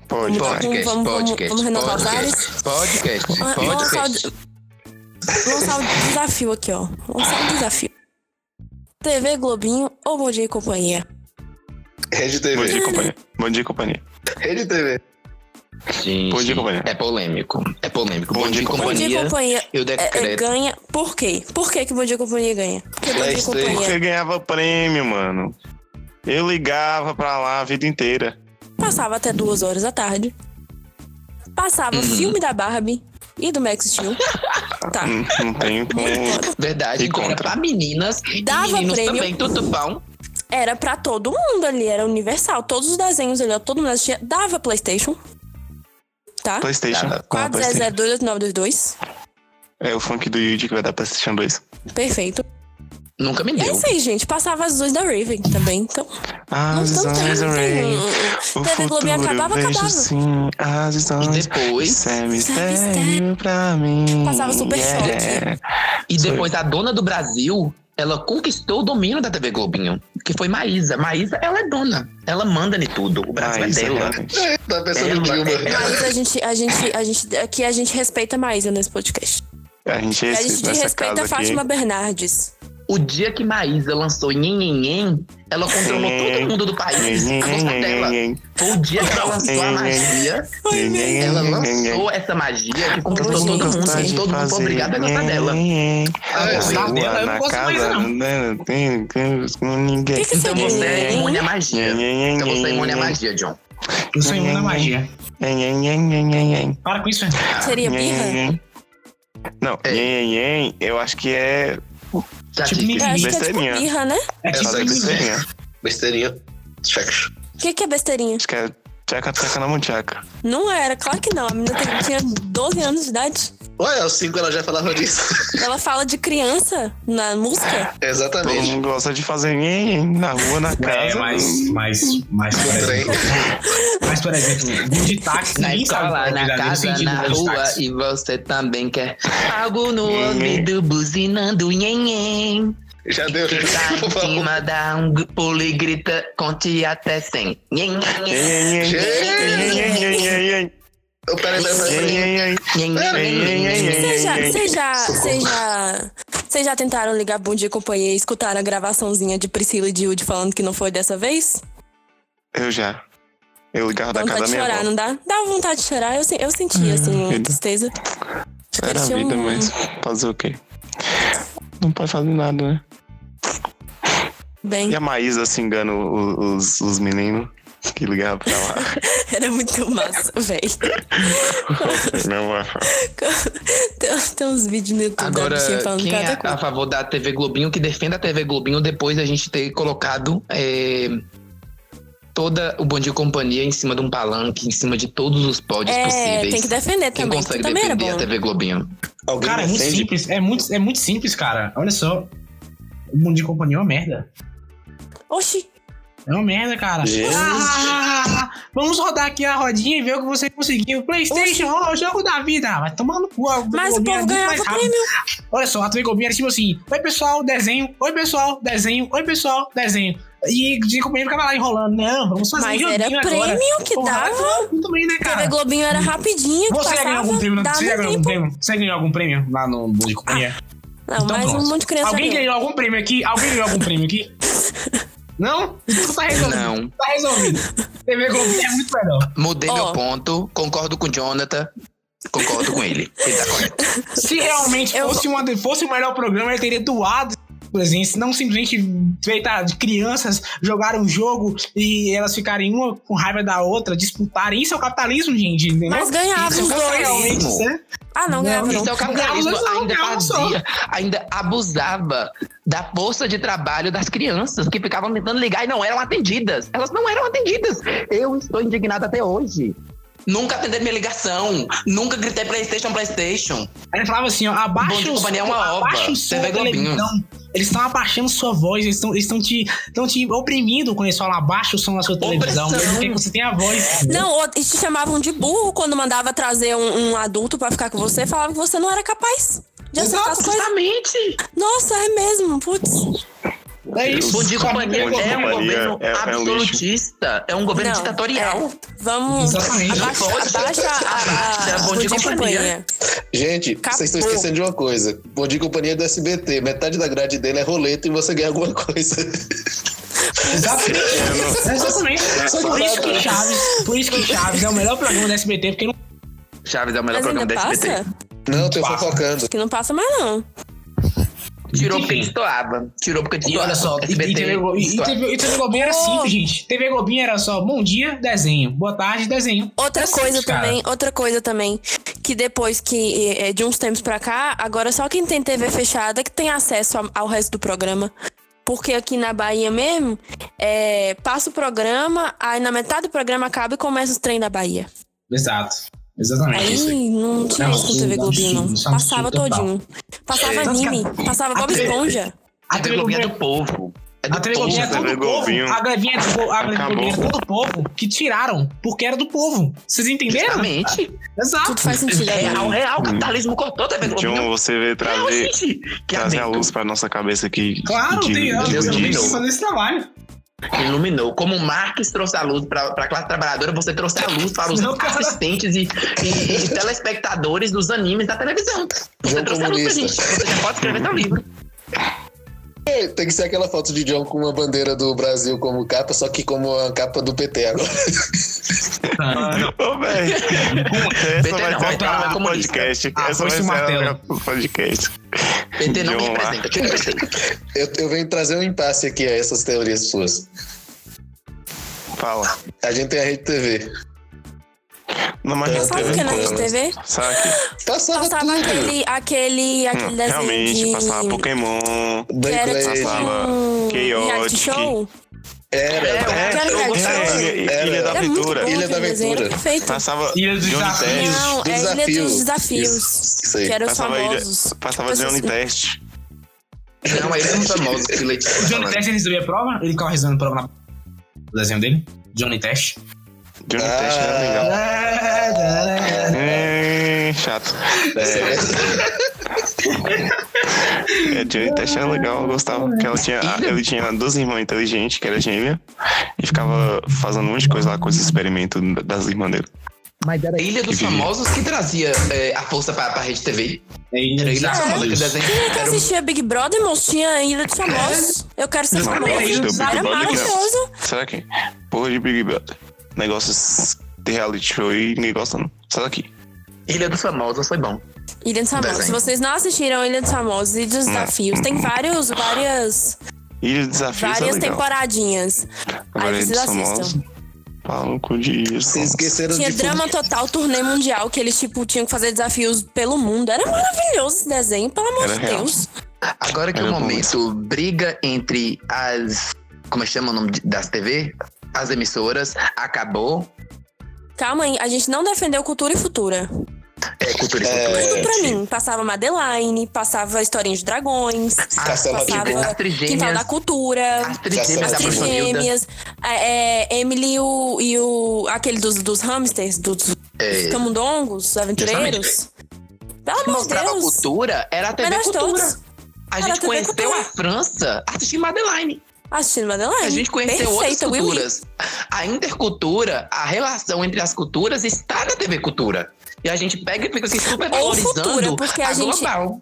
Pode, Vamos-. Podcast, vamos- vamos- podcast, vamos renovar os podcast, podcast, Vamos lançar, podcast. o, lançar o desafio aqui, ó. Lançar o desafio. TV Globinho ou Bom Dia e Companhia? Rede Bom dia, TV. companhia. Bom dia, companhia. Rede TV. Gente, Bom dia, companhia. É polêmico. É polêmico. Bom Bom, dia, dia, companhia. Bom Dia e companhia. Eu é, é, decreto. ganha. Por quê? Por que, que Bom Dia Companhia ganha? Porque Bom Dia e PlayStation. Companhia Porque ganhava prêmio, mano. Eu ligava pra lá a vida inteira. passava até duas horas da tarde. Passava Uhum. filme da Barbie e do Max Steel. Tá. Não, não tenho como. Verdade, E que era contra. pra meninas Dava e meninos prêmio. também, tudo bom. Era pra todo mundo ali, era universal. Todos os desenhos ali, ó, todo mundo assistia. Dava PlayStation. Tá? PlayStation. Tá. Com a PlayStation. 4002822. É o funk do Yuji que vai dar PlayStation 2. Perfeito. Nunca me E é deu. isso aí, gente. Passava as luzes da Raven também. Então, As não, não tem, não tem. array. O TV Globinho futuro acabava, eu vejo acabava. sim. As E depois, Isso é mistério pra mim. Passava Super yeah. e depois a dona do Brasil, ela conquistou o domínio da TV Globinho, que foi Maísa. Maísa, ela é dona. Ela manda em tudo. O Brasil Ah, isso é é dela. Tá pensando Ela- Dilma. ela- Mas a gente, a gente, a gente, aqui a gente respeita a Maísa nesse podcast. A gente é a gente respeita Fátima aqui. Bernardes. O dia que Maísa lançou Nhenhenhen, ela controlou todo mundo do país a gostar dela. Foi o dia que ela lançou a magia. Ela lançou essa magia que conquistou Hoje, todo mundo. E todo mundo foi obrigado a gostar dela. Ah, gostar dela, eu não na gosto mais, casa, não. né, tem- tem- com ninguém. Que que Então você é imune à magia. Então você é imune à magia, John. Eu sou imune à magia. Para com isso. Seria birra? Não, É. nhen, nhen, eu acho que é Tipo, disse. Eu acho que é tipo birra, né? É tipo besteirinha. Besteirinha. Check. O que, que é besteirinha? Acho que é tchaca tchaca na munchaca. Não era, claro que não. A menina tinha 12 anos de idade. Ué, aos 5 ela já falava disso. Ela fala de criança na música. Todo Exatamente. mundo gosta de fazer na rua, na É, casa. mas, mas, mas, por exemplo, mas, por exemplo, de táxi, Na escola, é na casa, na rua e você também quer algo no ouvido buzinando nhenhen. Já deu. Tá Por em favor. cima da um pulo e grita, conte até 100. Peraí, peraí, peraí. Vocês já, vocês já, vocês já, tentaram ligar Bom Dia e Companhia e escutaram a gravaçãozinha de Priscila e de Woody falando que não foi dessa vez? Eu já. Eu ligava da casa vontade da de minha chorar, avó. não dá? Dá vontade de chorar. Eu, eu senti, assim, uma tristeza. Acho que Era a vida, um- mas fazer o quê? Não pode fazer nada, né? Bem, E a Maísa se engana os, os meninos. Que ligava pra lá. Era muito massa, velho. Não, é. tem, tem uns vídeos no YouTube Agora, falando quem cada é coisa. a favor da TV Globinho, que defenda a TV Globinho depois da gente ter colocado é, toda o Bom Dia Companhia em cima de um palanque, em cima de todos os pódios É, possíveis. tem que defender Quem também. consegue que também era defender a bom. TV Globinho? Alguém Cara, é muito simples. É muito, é muito simples, cara. Olha só. O mundo de companhia é uma merda. Oxi, É uma merda, cara. Jesus. Ah, vamos rodar aqui a rodinha e ver o que você conseguiu. PlayStation, ó, o jogo da vida. Vai tomar no cu. TV mas o povo muito ganhava mais prêmio. Olha só, a TV Globinho era tipo assim: Oi, pessoal, desenho. Oi, pessoal, desenho. Oi, pessoal, desenho. E de companhia ficava lá enrolando. Não, vamos fazer Mas um era joguinho agora. prêmio que Porra, dava. Muito bem, né, TV cara? Globinho era rapidinho, Você ganhou algum prêmio? Você ganhou algum prêmio? Você ganhou algum prêmio lá no de Companhia? Não, Então mas pronto. um monte de criança Alguém ganhou algum prêmio aqui? Alguém ganhou algum prêmio aqui? Não? Então tá resolvido. Não. Tá resolvido. TV Globinho é muito melhor. Mudei Ó. meu ponto, concordo com o Jonathan, concordo com ele. Ele tá correto. Se realmente Eu- fosse, uma, fosse o melhor programa, ele teria doado presença, não simplesmente feita de crianças jogarem um jogo e elas ficarem uma com raiva da outra, disputarem. Isso é o capitalismo, gente. Entendeu? Mas ganhava Isso os é dois. realmente, né? Ah, não, ganhava é o capitalismo. Não, Ainda não, fazia, ainda abusava da força de trabalho das crianças que ficavam tentando ligar e não eram atendidas. Elas não eram atendidas. Eu estou indignado até hoje. Nunca atendi minha ligação. Nunca gritei PlayStation, PlayStation. Aí ele falava assim, ó, Bom abaixa de o companhia é uma obra. abaixa o som televisão. Eles estão abaixando sua voz, eles estão eles estão te, estão te oprimindo quando eles falam abaixa o som da sua televisão, mesmo que você tenha a voz. Não, ou- e te chamavam de burro quando mandava trazer um, um adulto pra ficar com você, falavam que você não era capaz de acertar as coisas. Justamente. Nossa, é mesmo, putz. É isso. Bom dia, companhia é um governo é- é um absolutista. É um governo Não, ditatorial. é. Vamos. Exatamente. Abaixa, abaixa a, a, É bom de companhia. Gente, vocês estão esquecendo de uma coisa. Bom dia e companhia do SBT. Metade da grade dele é roleta e você ganha alguma coisa. Exatamente. Exatamente. Por isso que Chaves, por isso que Chaves é o melhor programa da SBT, porque não Chaves é o melhor Mas programa da SBT. passa? Não, tô Passa. fofocando. Acho que não passa mais, não. Tirou porque destoava. Tirou porque E destoava. olha só, e, e, SBT, TV, e, e. TV, e TV Globinho era Oh. simples, gente. TV Globinho era só bom dia, desenho. Boa tarde, desenho. Outra É coisa simples, cara. também, outra coisa também, que depois que, é, de uns tempos pra cá, agora só quem tem TV fechada que tem acesso ao, ao resto do programa. Porque aqui na Bahia mesmo, é, passa o programa, aí na metade do programa acaba e começa os trem da Bahia. Exato. Exatamente. aí. Aí não tinha É isso com TV Globinho, não. é Passava todinho. Passava que anime, passava Bob Esponja. A TV Globinho é do povo. É A TV. Globinho é todo povo. Globinho. A grevinha é do. A. Globinho é todo do povo que tiraram porque era do povo. Vocês entenderam? Justamente. Exato. Tudo faz sentido agora. Real, real. O capitalismo cortou a TV Globinho. John, você veio trazer, trazer a luz pra nossa cabeça aqui. Claro, de, tem. de Deus eu fazer esse trabalho. Iluminou. Como o Marx trouxe a luz para a classe trabalhadora, você trouxe a luz para os Não, assistentes e, e- e telespectadores dos animes da televisão. Você João trouxe a luz pra gente. comunista. Você já pode escrever seu livro. Tem que ser aquela foto de John com uma bandeira do Brasil como capa, só que como a capa do PT agora. Ô, velho. Essa PT vai não, ser a cara é do podcast. Ah, Essa vai ser a martelo. cara do podcast. PT não me John, representa. O PT. Eu, eu venho trazer um impasse aqui a essas teorias suas. Fala. A gente tem a Rede TV. Não, mas É, já Sabe o teve que é na Rede TV? Sabe? Passava Passava tudo. aquele, aquele, aquele Hum, desenho Realmente, de... passava Pokémon. que era Beyblade. tipo Passava um Chaotic. show. Era. É, Que era eu reality gostava. show. É, Ilha, Era. Ilha da Era muito Aventura. bom Ilha da aquele era Aventura. perfeito. Passava Ilha dos Desafios. Test. Não, é Ilha dos desafios. Desafios. Isso, isso aí. Que era os Passava, ilha, famosos. passava Tipo Johnny assim. Test. Não, eles são famosos o Johnny Test ele resolvia a prova? Ele ficava resolvendo a prova na... O desenho dele? Johnny Test. Johnny Ah. Test era legal. É, É, chato. É, Johnny Test era legal, eu gostava. Porque ela tinha, ele tinha duas irmãs inteligentes, que era gêmea, e ficava fazendo um monte de coisa lá com os experimentos das irmãs dele. Mas era a Ilha dos Que. Famosos que trazia é, a força pra, pra Rede TV. É Ilha Ilha dos Famosos que. Quem é que assistia Big Brother, moço? Tinha Ilha dos Famosos. Eu quero ser famoso. Era maravilhoso. Será que? Porra de Big Brother. Negócios de reality show e ninguém gosta não. Sai daqui. Ilha dos Famosos foi bom. Ilha dos Famosos. Se vocês não assistiram Ilha dos Famosos e dos Desafios, tem vários, várias, Ilha de Desafios é várias legal. temporadinhas. Agora Aí Ilha vocês dos Famosos. assistam. Maluco disso. Vocês esqueceram Tinha de drama total, turnê mundial, que eles, tipo, tinham que fazer desafios pelo mundo. Era maravilhoso esse desenho, pelo amor Era de real. Deus. Agora que Era o bom momento briga entre as. Como é que chama o nome de- das TV? As emissoras acabou. Calma aí, a gente não defendeu cultura e futura. É cultura e É, cultura. Tudo pra mim. Passava Madeline, passava Historinha de Dragões, passava trigêmeas. Quintal da Cultura, As trigêmeas As. Trigêmeas, é, é, Emily e o, e o. aquele dos, dos hamsters, dos É, camundongos, aventureiros. Pelo amor de mostrava Deus. cultura era a TV Cultura. todos. A Era gente conheceu Cultura. a França assistindo Madeline. Assistindo Madeline. A gente conheceu outras Perfeita, culturas. A intercultura, a relação entre as culturas está na TV Cultura. E a gente pega e fica assim super Ou valorizando Futura, porque a gente- global.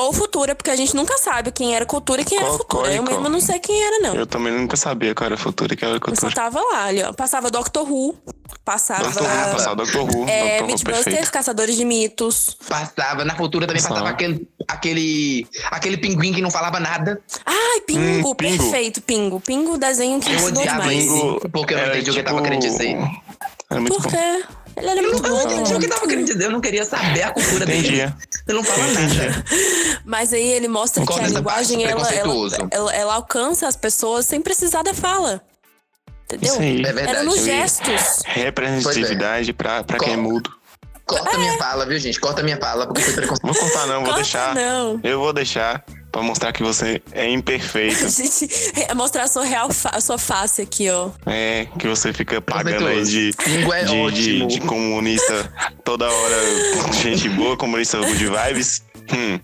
Ou Futura, porque a gente nunca sabe quem era cultura e quem era futura. Eu Cocórico. mesmo não sei quem era, não. Eu também nunca sabia qual era futura e qual era a Eu só cultura. tava lá, ali, ó. Passava Doctor Who, passava. Doutor Who, passava Dr. Who, É, Dr. Who Mythbusters. Caçadores de Mitos. Passava, na cultura também Passava. passava aquele, aquele, aquele pinguim que não falava nada. Ai, Pingo, Hum, Pingo. perfeito, Pingo. Pingo, desenho que Eu ensinou odiava demais. Pingo porque eu não entendi o que ele tava tipo- querendo dizer. Era muito Por bom. Ele era Eu muito não, eu não bom. entendi o que tava querendo dizer. Eu não queria saber a cultura dele. Entendia. Eu não falava nada. Mas aí ele mostra que a linguagem, ela, ela, ela, ela alcança as pessoas sem precisar da fala. Entendeu? Isso aí. É verdade. Era nos gestos. Representatividade pra, pra quem é mudo. Corta minha fala, viu, gente? Corta minha fala, porque foi preconceito. Vou contar não, vou Corta deixar. não. Eu vou deixar pra mostrar que você é imperfeito. A gente é mostrar a sua real fa- a sua face aqui, ó. É, que você fica pagando aí de, é de, de, ótimo. de comunista toda hora. Gente boa, comunista de vibes. Hum,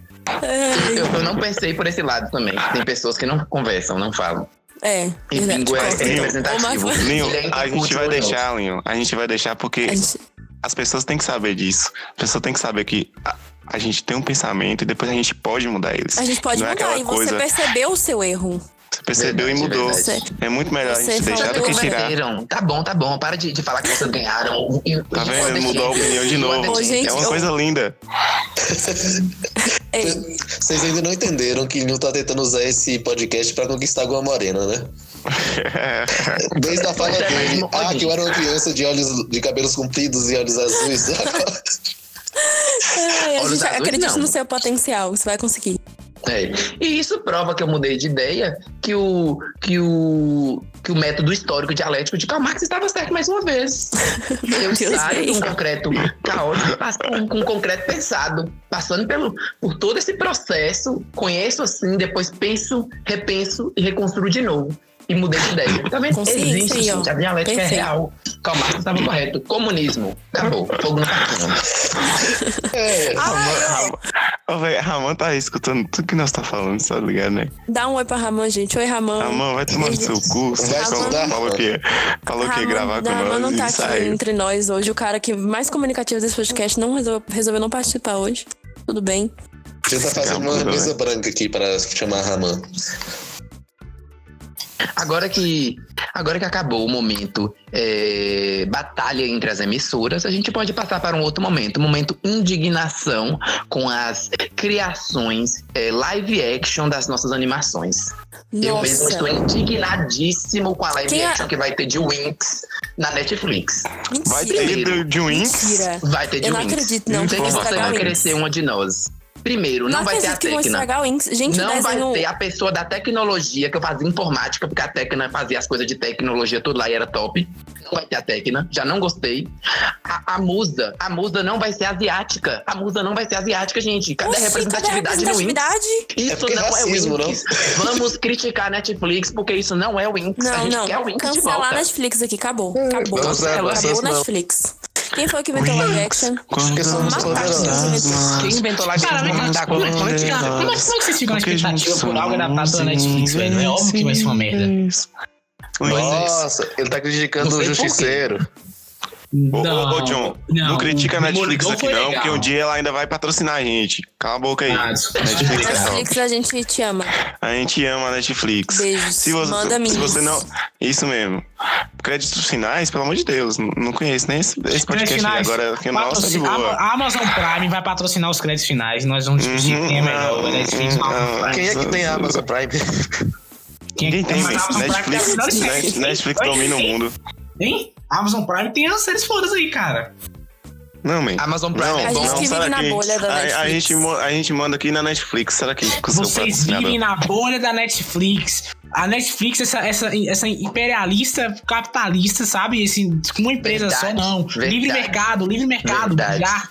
Eu, eu não pensei por esse lado também. Tem pessoas que não conversam, não falam. É, E bingo é, é representativo. Linho, a gente vai deixar, Linho. A gente vai deixar porque A gente- as pessoas têm que saber disso. As pessoas têm que saber que a, a gente tem um pensamento e depois a gente pode mudar eles. A gente pode Não é mudar aquela e você coisa, percebeu o seu erro. Você percebeu Verdade, e mudou. verdade. É muito melhor a Você gente deixar do que Vocês tirar. Tá bom, tá bom. Para de, de falar que vocês ganharam. Tá vendo? Mudou a opinião de novo. Ô, gente, é uma eu- coisa linda. Vocês ainda não entenderam que Nil tá tentando usar esse podcast pra conquistar alguma morena, né? Desde a fala é, dele. Ah, que eu era uma criança de olhos de cabelos compridos e olhos azuis. ai, a gente acredita no seu potencial, você vai conseguir. É. E isso prova que eu mudei de ideia, que o, que o, que o método histórico dialético de Karl Marx estava certo mais uma vez. Eu Deus saio de um concreto caótico com um concreto pensado, passando pelo, por todo esse processo, conheço assim, depois penso, repenso e reconstruo de novo. E mudei de ideia. Tá vendo? Consciência Existe, aí, gente. A dialética Perfeito. é real. Karl Marx estava correto. Comunismo. Acabou. Fogo no parquinho. é, Ramon, tá escutando tudo que nós tá falando, tá ligado, né? Dá um oi pra Ramon, gente. Oi, Ramon. Ramon, vai tomar no seu cu. Falou, estudar, falou Ramon. que, falou que ia gravar com Ramon nós não tá aqui saiu. entre nós hoje. O cara que mais comunicativo desse podcast não resolveu, resolveu não participar hoje. Tudo bem. a gente tá fazendo uma Calma, mesa branca aqui para chamar Raman. Agora que, agora que acabou o momento é, batalha entre as emissoras, a gente pode passar para um outro momento, o momento indignação com as criações é, live action das nossas animações. Eu mesmo estou Nossa. indignadíssimo com a live Quem é- action que vai ter de Winx na Netflix. Vai Mentira. ter do- de um Winx? Mentira. Vai ter de Eu não Winx. acredito, não. sei Vão que você vai ser uma de nós. Primeiro, não, Não vai ter a Tecna. o. Gente, Não vai desenho... ter a pessoa da tecnologia, que eu fazia informática, porque a Tecna fazia as coisas de tecnologia tudo lá e era top. Não vai ter a Tecna, já não gostei. A, a musa, a musa não vai ser asiática. A musa não vai ser asiática, gente. Cadê a Oxi, cadê a representatividade no representatividade? Isso É porque não racismo, é Winx. Vamos criticar a Netflix, porque isso não é Winx. a Não, gente não. quer o Winx de Cancelar a volta. Netflix aqui. Acabou. Lá, Acabou, vocês acabou não. Netflix. Quem foi que inventou live action? Quem inventou live Cara, action como, é que- cara, como é que como é que vocês ficam na expectativa por algo adaptado pela Netflix, velho? É óbvio que vai ser uma merda. Nossa, ele tá criticando o. Justiceiro. Ô, ô, ô, John, não, critica a Netflix aqui não, legal. porque um dia ela ainda vai patrocinar a gente. Cala a boca aí. Ah. Netflix é. Netflix, a gente te ama. A gente ama a Netflix. Beijos. Se você, Manda se você não. Isso mesmo. Créditos finais, pelo amor de Deus. Não, não conheço nem esse, esse podcast finais, Agora, que nossa, de boa. A Amazon Prime vai patrocinar os créditos finais. Nós vamos discutir Uhum, quem é melhor. não, Netflix não. Prime. Quem é que tem a Amazon Prime? Quem é que tem, tem Netflix, melhor série. Net- Netflix domina o mundo. Hein? A Amazon Prime tem as séries fodas aí, cara. Não, man. Amazon Prime não, é A bom. gente não, vive na que bolha da a, a, Netflix. gente, a gente manda aqui na Netflix. Será que Vocês vivem na bolha da Netflix. A Netflix, essa, essa, essa imperialista, capitalista, sabe? Esse, com uma empresa Verdade, só, não. verdade. Livre mercado, livre mercado. Verdade. Já.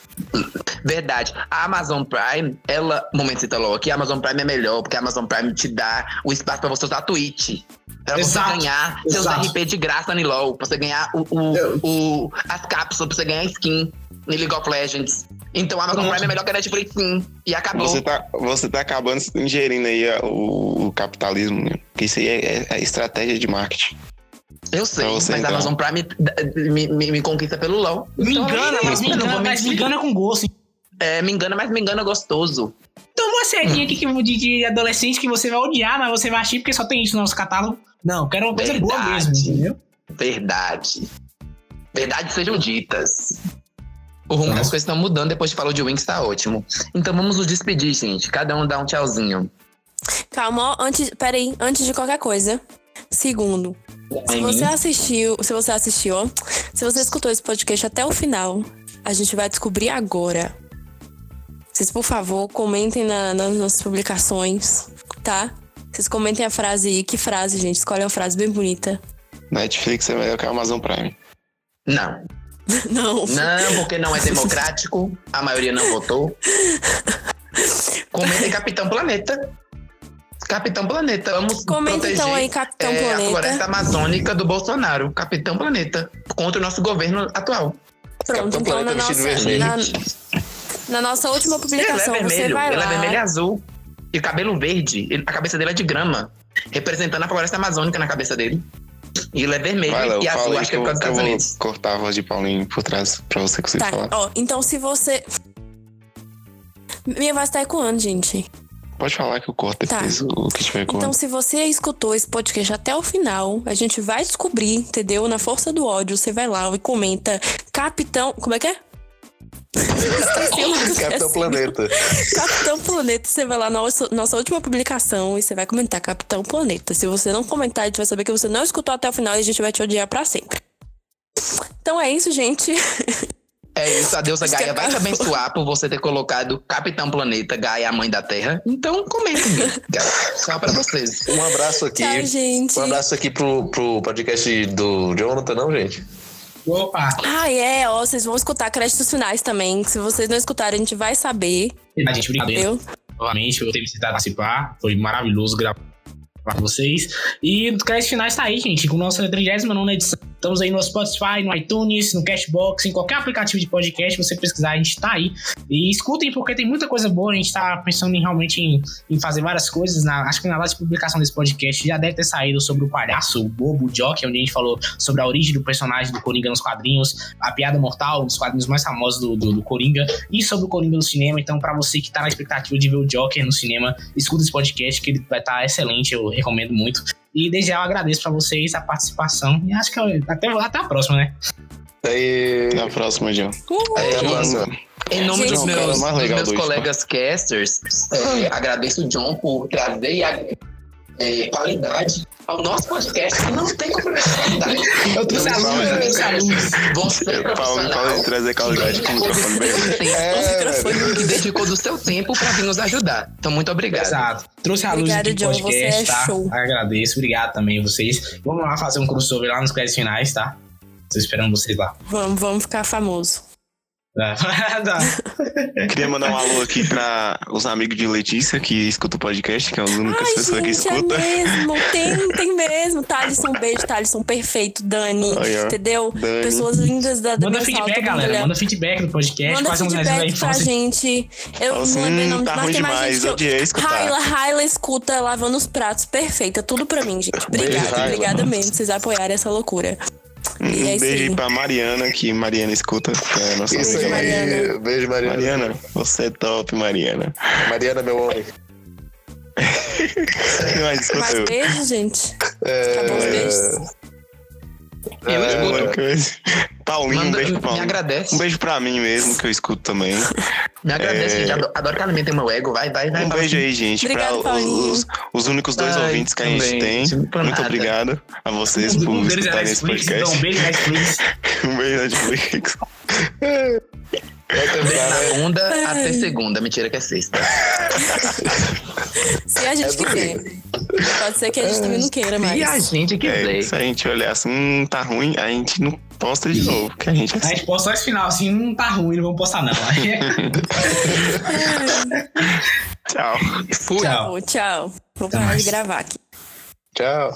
Verdade. A Amazon Prime, ela. Momento você falou aqui, a Amazon Prime é melhor, porque a Amazon Prime te dá o espaço pra você usar a Twitch. Pra Exato, você ganhar seus exato. RP de graça no LOL. Pra você ganhar o, o, o- as cápsulas, pra você ganhar skin no League of Legends. Então a Amazon. Prime é melhor que a Netflix, sim. E acabou. Você tá, você tá acabando ingerindo aí o, o capitalismo, né? Porque isso aí é, é- é estratégia de marketing. Eu sei, Pra mas você, a então. Amazon Prime me, me, me conquista pelo LOL. Me Então, engana, mas me não vou engana, mas me engana com gosto. É, me engana, mas me engana gostoso. Então uma serinha aqui que- de, de adolescente que você vai odiar, mas você vai achar porque só tem isso no nosso catálogo. Não, quero uma coisa boa Verdade. mesmo, entendeu? Verdade. Verdades sejam ditas. O rumo Nossa. das coisas estão mudando depois de falou de Wings, tá ótimo. Então vamos nos despedir, gente. Cada um dá um tchauzinho. Calma, ó, antes, peraí, antes de qualquer coisa. Segundo, se você assistiu, se você assistiu, ó, se você escutou esse podcast até o final, a gente vai descobrir agora. Vocês, por favor, comentem na- nas nossas publicações, tá? Vocês comentem a frase aí. Que frase, gente? Escolhe uma frase bem bonita. Netflix é melhor que a Amazon Prime. Não. Não. Não, porque não é democrático. A maioria não votou. Comentem Capitão Planeta. Capitão Planeta. Vamos Comenta proteger então aí, Capitão é, a Planeta. floresta amazônica do Bolsonaro. Capitão Planeta. Contra o nosso governo atual. Pronto, Capitão então na Planeta vestido nossa, na, na nossa última Ele é publicação, você vermelho. vai Ele lá. é vermelho e azul. E cabelo verde. Ele- a cabeça dele é de grama. Representando a floresta amazônica na cabeça dele. E ele é vermelho Vai, Léo, e azul. Acho que que é eu, por causa dos Estados vou Unidos. cortar a voz de Paulinho por trás pra você conseguir Tá, falar. ó, então se você. Minha voz tá ecoando, gente. Pode falar que eu corto Tá. depois o que tiver com Então, se você escutou esse podcast até o final, a gente vai descobrir, entendeu? Na força do ódio, você vai lá e comenta Capitão. Como é que é? Capitão. Planeta. Capitão Planeta. Você vai lá na nossa, nossa última publicação e você vai comentar Capitão Planeta. Se você não comentar, a gente vai saber que você não escutou até o final e a gente vai te odiar pra sempre. Então é isso, gente. É isso, a deusa Gaia vai te abençoar por você ter colocado Capitão Planeta, Gaia, a mãe da Terra. Então, comentem. Tchau pra vocês. Um abraço aqui. Tchau, gente. Um abraço aqui pro, pro podcast do Jonathan, não, gente? Opa! Ah, é, ó, vocês vão escutar créditos finais também. Se vocês não escutarem, a gente vai saber, A gente, entendeu? novamente ter me citado participar. Foi maravilhoso gravar com vocês. E o crédito finais tá aí, gente, com nossa 39 edição. Estamos aí no Spotify, no iTunes, no Cashbox, em qualquer aplicativo de podcast, você pesquisar, a gente tá aí. E escutem, porque tem muita coisa boa. A gente tá pensando em realmente em, em fazer várias coisas. Na- acho que na live de publicação desse podcast já deve ter saído sobre o palhaço, o bobo, Jock, onde a gente falou sobre a origem do personagem do Coringa nos quadrinhos, a piada mortal, um dos quadrinhos mais famosos do, do, do Coringa, e sobre o Coringa no cinema. Então, pra você que tá na expectativa de ver o Joker no cinema, escuta esse podcast, que ele vai estar excelente, eu recomendo muito. E desde já eu agradeço pra vocês a participação. E acho que eu- até, até a próxima, né? Aí, Na próxima, John. Uhul. É, Até a próxima. Em nome Gente, dos é meus, dos meus colegas casters, é, agradeço o John por trazer e é, qualidade ao nosso podcast, que não tem complementaridade. Eu trouxe alunos, eu trouxe alunos. Você é Paulo, trazer qualidade com o microfone bem. É, que dedicou do seu tempo pra vir nos ajudar. Então, muito obrigado. Exato. Trouxe a luz aqui no podcast, você é tá? show. Agradeço, obrigado também a vocês. Vamos lá fazer um crossover lá nos créditos finais, tá? Tô esperando vocês lá. Vamos, vamos ficar famoso. Tá. Tá. Queria mandar um alô aqui pra os amigos de Letícia que escutam o podcast, que é as únicas Ai, pessoas que gente, é mesmo. Tem, tem mesmo. Thalisson, beijo, Thalisson, perfeito. Dani, ó. entendeu? Dani. Pessoas lindas da, da Manda feedback, galera. olhando. Manda feedback no podcast. Manda faz um da feedback pra infância. gente. Eu assim, não lembrei o hum, nome, tá mas ruim tem mais demais, gente que eu- odiei escutar. Raila, Raila escuta lavando os pratos. Perfeita, tudo pra mim, gente. Obrigada, Beijo, obrigada mesmo. Vocês apoiarem essa loucura. Um E é beijo aí. pra Mariana, que Mariana escuta. É nossa Isso Beijo, aí. amiga. Mariana. Beijo, Mariana. Mariana, você é top, Mariana. Mariana, meu homem. Mas eu. beijo, gente. É, Acabou os beijos. Eu é, escuto. Eu- Paulinho, um Manda- beijo pro me Paulinho. agradece. Um beijo pra mim mesmo, que eu escuto também. Me agradece, É. gente. Adoro, adoro que alimentem meu ego. Vai, vai, vai. Um beijo aí, gente, Obrigado, pra os, os únicos dois Ai, ouvintes que a gente também, tem. sim, por Muito nada. obrigado a vocês Um por é escutarem esse podcast. um beijo Netflix. Um beijo Netflix. Segunda até segunda. Mentira que é sexta. Se a gente quiser. Pode ser que a gente também não queira mais. Se a gente É, quiser. se a gente olhar assim, hum, tá ruim, a gente não posta de novo, que a gente é A assim. gente posta só esse final, assim, não tá ruim, não vamos postar não. Aí- Tchau. Fui. Tchau. Tchau. Vou parar mais. de gravar aqui. Tchau.